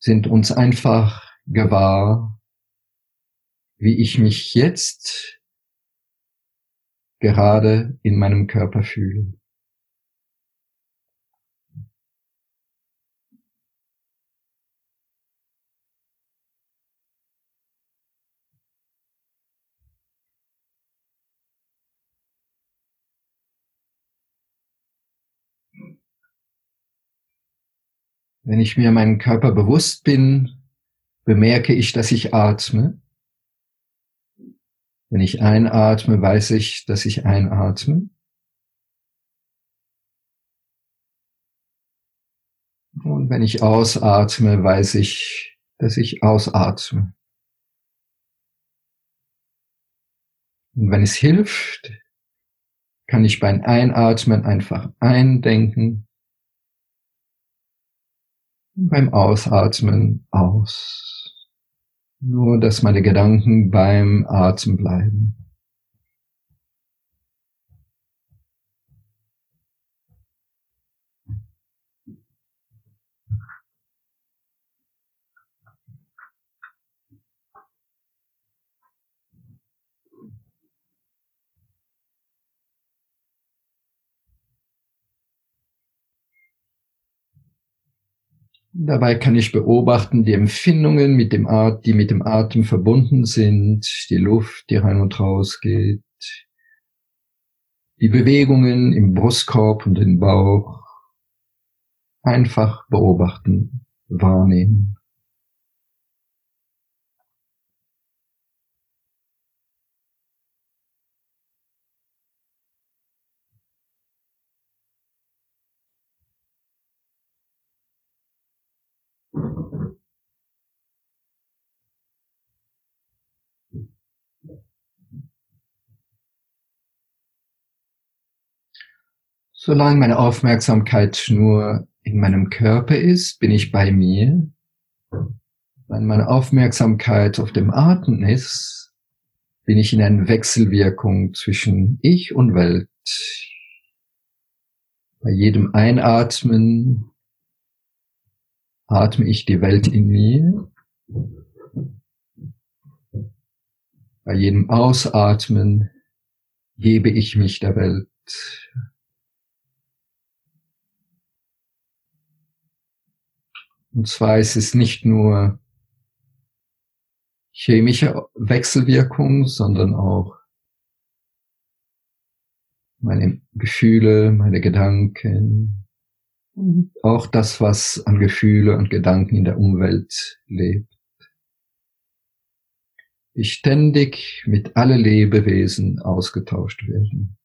sind uns einfach gewahr, wie ich mich jetzt gerade in meinem Körper fühle. Wenn ich mir meinen Körper bewusst bin, bemerke ich, dass ich atme. Wenn ich einatme, weiß ich, dass ich einatme. Und wenn ich ausatme, weiß ich, dass ich ausatme. Und wenn es hilft, kann ich beim Einatmen einfach eindenken beim Ausatmen aus. Nur, dass meine Gedanken beim Atem bleiben. Dabei kann ich beobachten die Empfindungen, mit dem At die mit dem Atem verbunden sind, die Luft, die rein und raus geht, die Bewegungen im Brustkorb und im Bauch. Einfach beobachten, wahrnehmen. Solange meine Aufmerksamkeit nur in meinem Körper ist, bin ich bei mir. Wenn meine Aufmerksamkeit auf dem Atem ist, bin ich in einer Wechselwirkung zwischen Ich und Welt. Bei jedem Einatmen atme ich die Welt in mir. Bei jedem Ausatmen gebe ich mich der Welt. Und zwar ist es nicht nur chemische Wechselwirkung, sondern auch meine Gefühle, meine Gedanken und auch das, was an Gefühle und Gedanken in der Umwelt lebt. Die ständig mit alle Lebewesen ausgetauscht werden.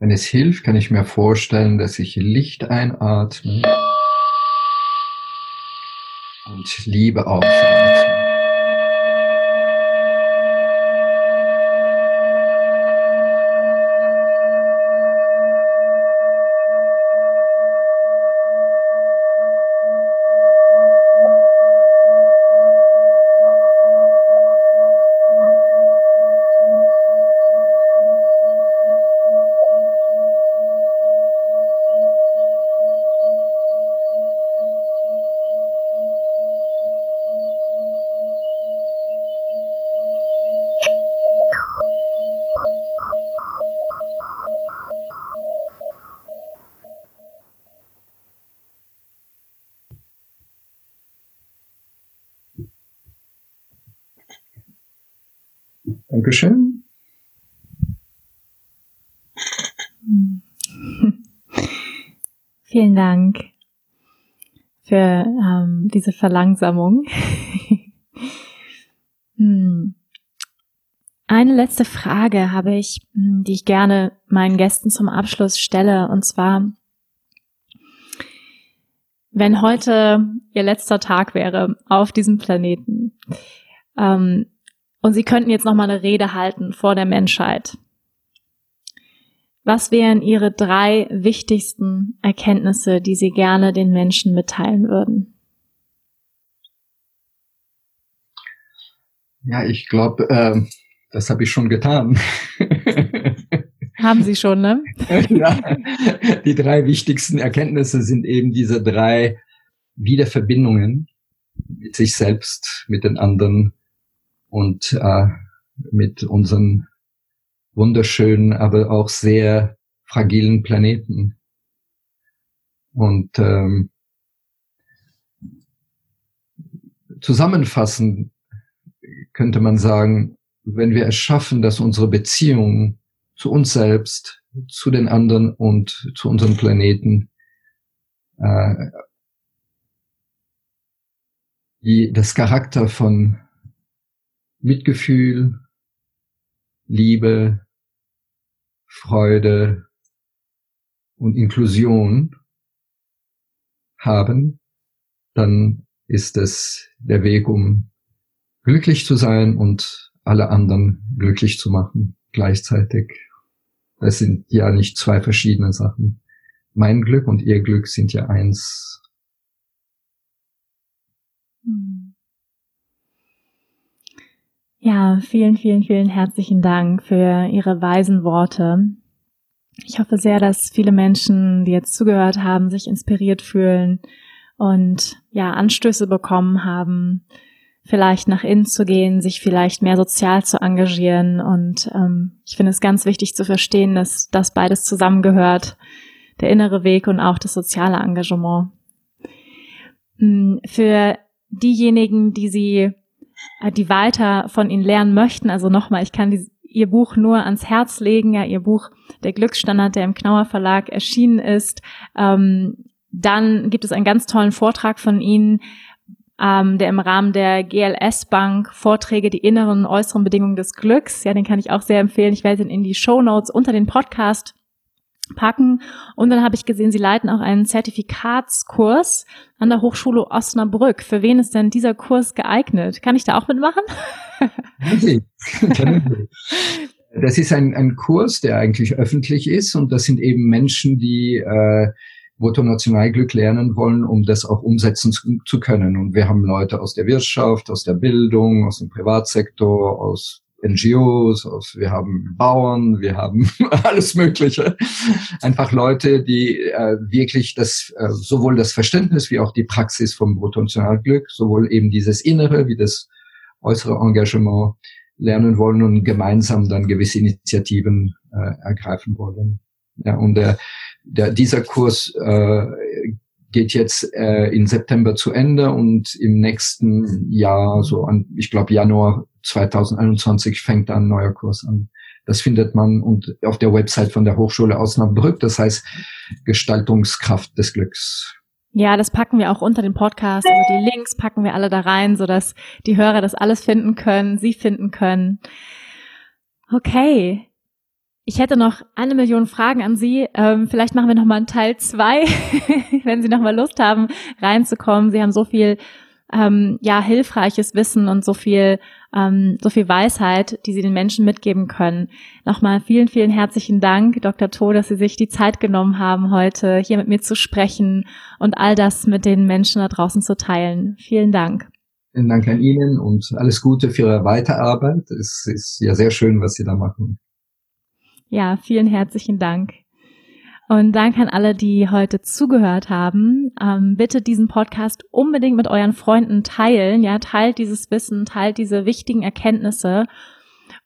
Wenn es hilft, kann ich mir vorstellen, dass ich Licht einatme und Liebe ausatme. Diese Verlangsamung. hm. Eine letzte Frage habe ich, hm, die ich gerne meinen Gästen zum Abschluss stelle, und zwar, wenn heute ihr letzter Tag wäre auf diesem Planeten, ähm, und Sie könnten jetzt nochmal eine Rede halten vor der Menschheit. Was wären Ihre drei wichtigsten Erkenntnisse, die Sie gerne den Menschen mitteilen würden? Ja, ich glaube, äh, das habe ich schon getan. Haben Sie schon, ne? ja, die drei wichtigsten Erkenntnisse sind eben diese drei Wiederverbindungen mit sich selbst, mit den anderen und äh, mit unseren wunderschönen, aber auch sehr fragilen Planeten. Und ähm, zusammenfassend könnte man sagen, wenn wir es schaffen, dass unsere Beziehungen zu uns selbst, zu den anderen und zu unserem Planeten äh, die das Charakter von Mitgefühl, Liebe, Freude und Inklusion haben, dann ist es der Weg, um glücklich zu sein und alle anderen glücklich zu machen gleichzeitig. Das sind ja nicht zwei verschiedene Sachen. Mein Glück und ihr Glück sind ja eins. Hm. Ja, vielen, vielen, vielen herzlichen Dank für Ihre weisen Worte. Ich hoffe sehr, dass viele Menschen, die jetzt zugehört haben, sich inspiriert fühlen und ja, Anstöße bekommen haben, vielleicht nach innen zu gehen, sich vielleicht mehr sozial zu engagieren. Und ähm, ich finde es ganz wichtig zu verstehen, dass das beides zusammengehört, der innere Weg und auch das soziale Engagement. Hm, für diejenigen, die Sie äh, die weiter von ihnen lernen möchten. Also nochmal, ich kann die, ihr Buch nur ans Herz legen, ja, ihr Buch Der Glücksstandard, der im Knauer Verlag erschienen ist. Ähm, dann gibt es einen ganz tollen Vortrag von Ihnen, ähm, der im Rahmen der GLS Bank Vorträge die inneren und äußeren Bedingungen des Glücks. Ja, den kann ich auch sehr empfehlen. Ich werde ihn in die Show Notes unter den Podcast packen. Und dann habe ich gesehen, Sie leiten auch einen Zertifikatskurs an der Hochschule Osnabrück. Für wen ist denn dieser Kurs geeignet? Kann ich da auch mitmachen? das ist ein, ein Kurs, der eigentlich öffentlich ist und das sind eben Menschen, die äh, Voto Nationalglück lernen wollen, um das auch umsetzen zu, zu können. Und wir haben Leute aus der Wirtschaft, aus der Bildung, aus dem Privatsektor, aus NGOs, aus, wir haben Bauern, wir haben alles Mögliche. Einfach Leute, die äh, wirklich das, äh, sowohl das Verständnis wie auch die Praxis vom Bruttonationalglück, sowohl eben dieses Innere wie das äußere Engagement lernen wollen und gemeinsam dann gewisse Initiativen äh, ergreifen wollen. Ja, und der, der, dieser Kurs äh, geht jetzt äh, in September zu Ende und im nächsten Jahr, so an, ich glaube Januar 2021 fängt ein neuer Kurs an. Das findet man und auf der Website von der Hochschule Osnabrück, das heißt Gestaltungskraft des Glücks. Ja, das packen wir auch unter den Podcast. Also die Links packen wir alle da rein, sodass die Hörer das alles finden können, sie finden können. Okay. Ich hätte noch eine Million Fragen an Sie. Ähm, vielleicht machen wir noch mal einen Teil zwei, wenn Sie noch mal Lust haben, reinzukommen. Sie haben so viel ähm, ja hilfreiches Wissen und so viel ähm, so viel Weisheit, die Sie den Menschen mitgeben können. Nochmal vielen vielen herzlichen Dank, Dr. To, dass Sie sich die Zeit genommen haben, heute hier mit mir zu sprechen und all das mit den Menschen da draußen zu teilen. Vielen Dank. Vielen Dank an Ihnen und alles Gute für Ihre Weiterarbeit. Es ist ja sehr schön, was Sie da machen. Ja, vielen herzlichen Dank. Und danke an alle, die heute zugehört haben. Ähm, bitte diesen Podcast unbedingt mit euren Freunden teilen. Ja, teilt dieses Wissen, teilt diese wichtigen Erkenntnisse.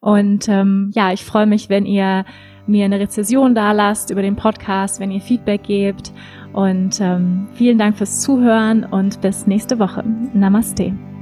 Und ähm, ja, ich freue mich, wenn ihr mir eine Rezession da lasst über den Podcast, wenn ihr Feedback gebt. Und ähm, vielen Dank fürs Zuhören und bis nächste Woche. Namaste.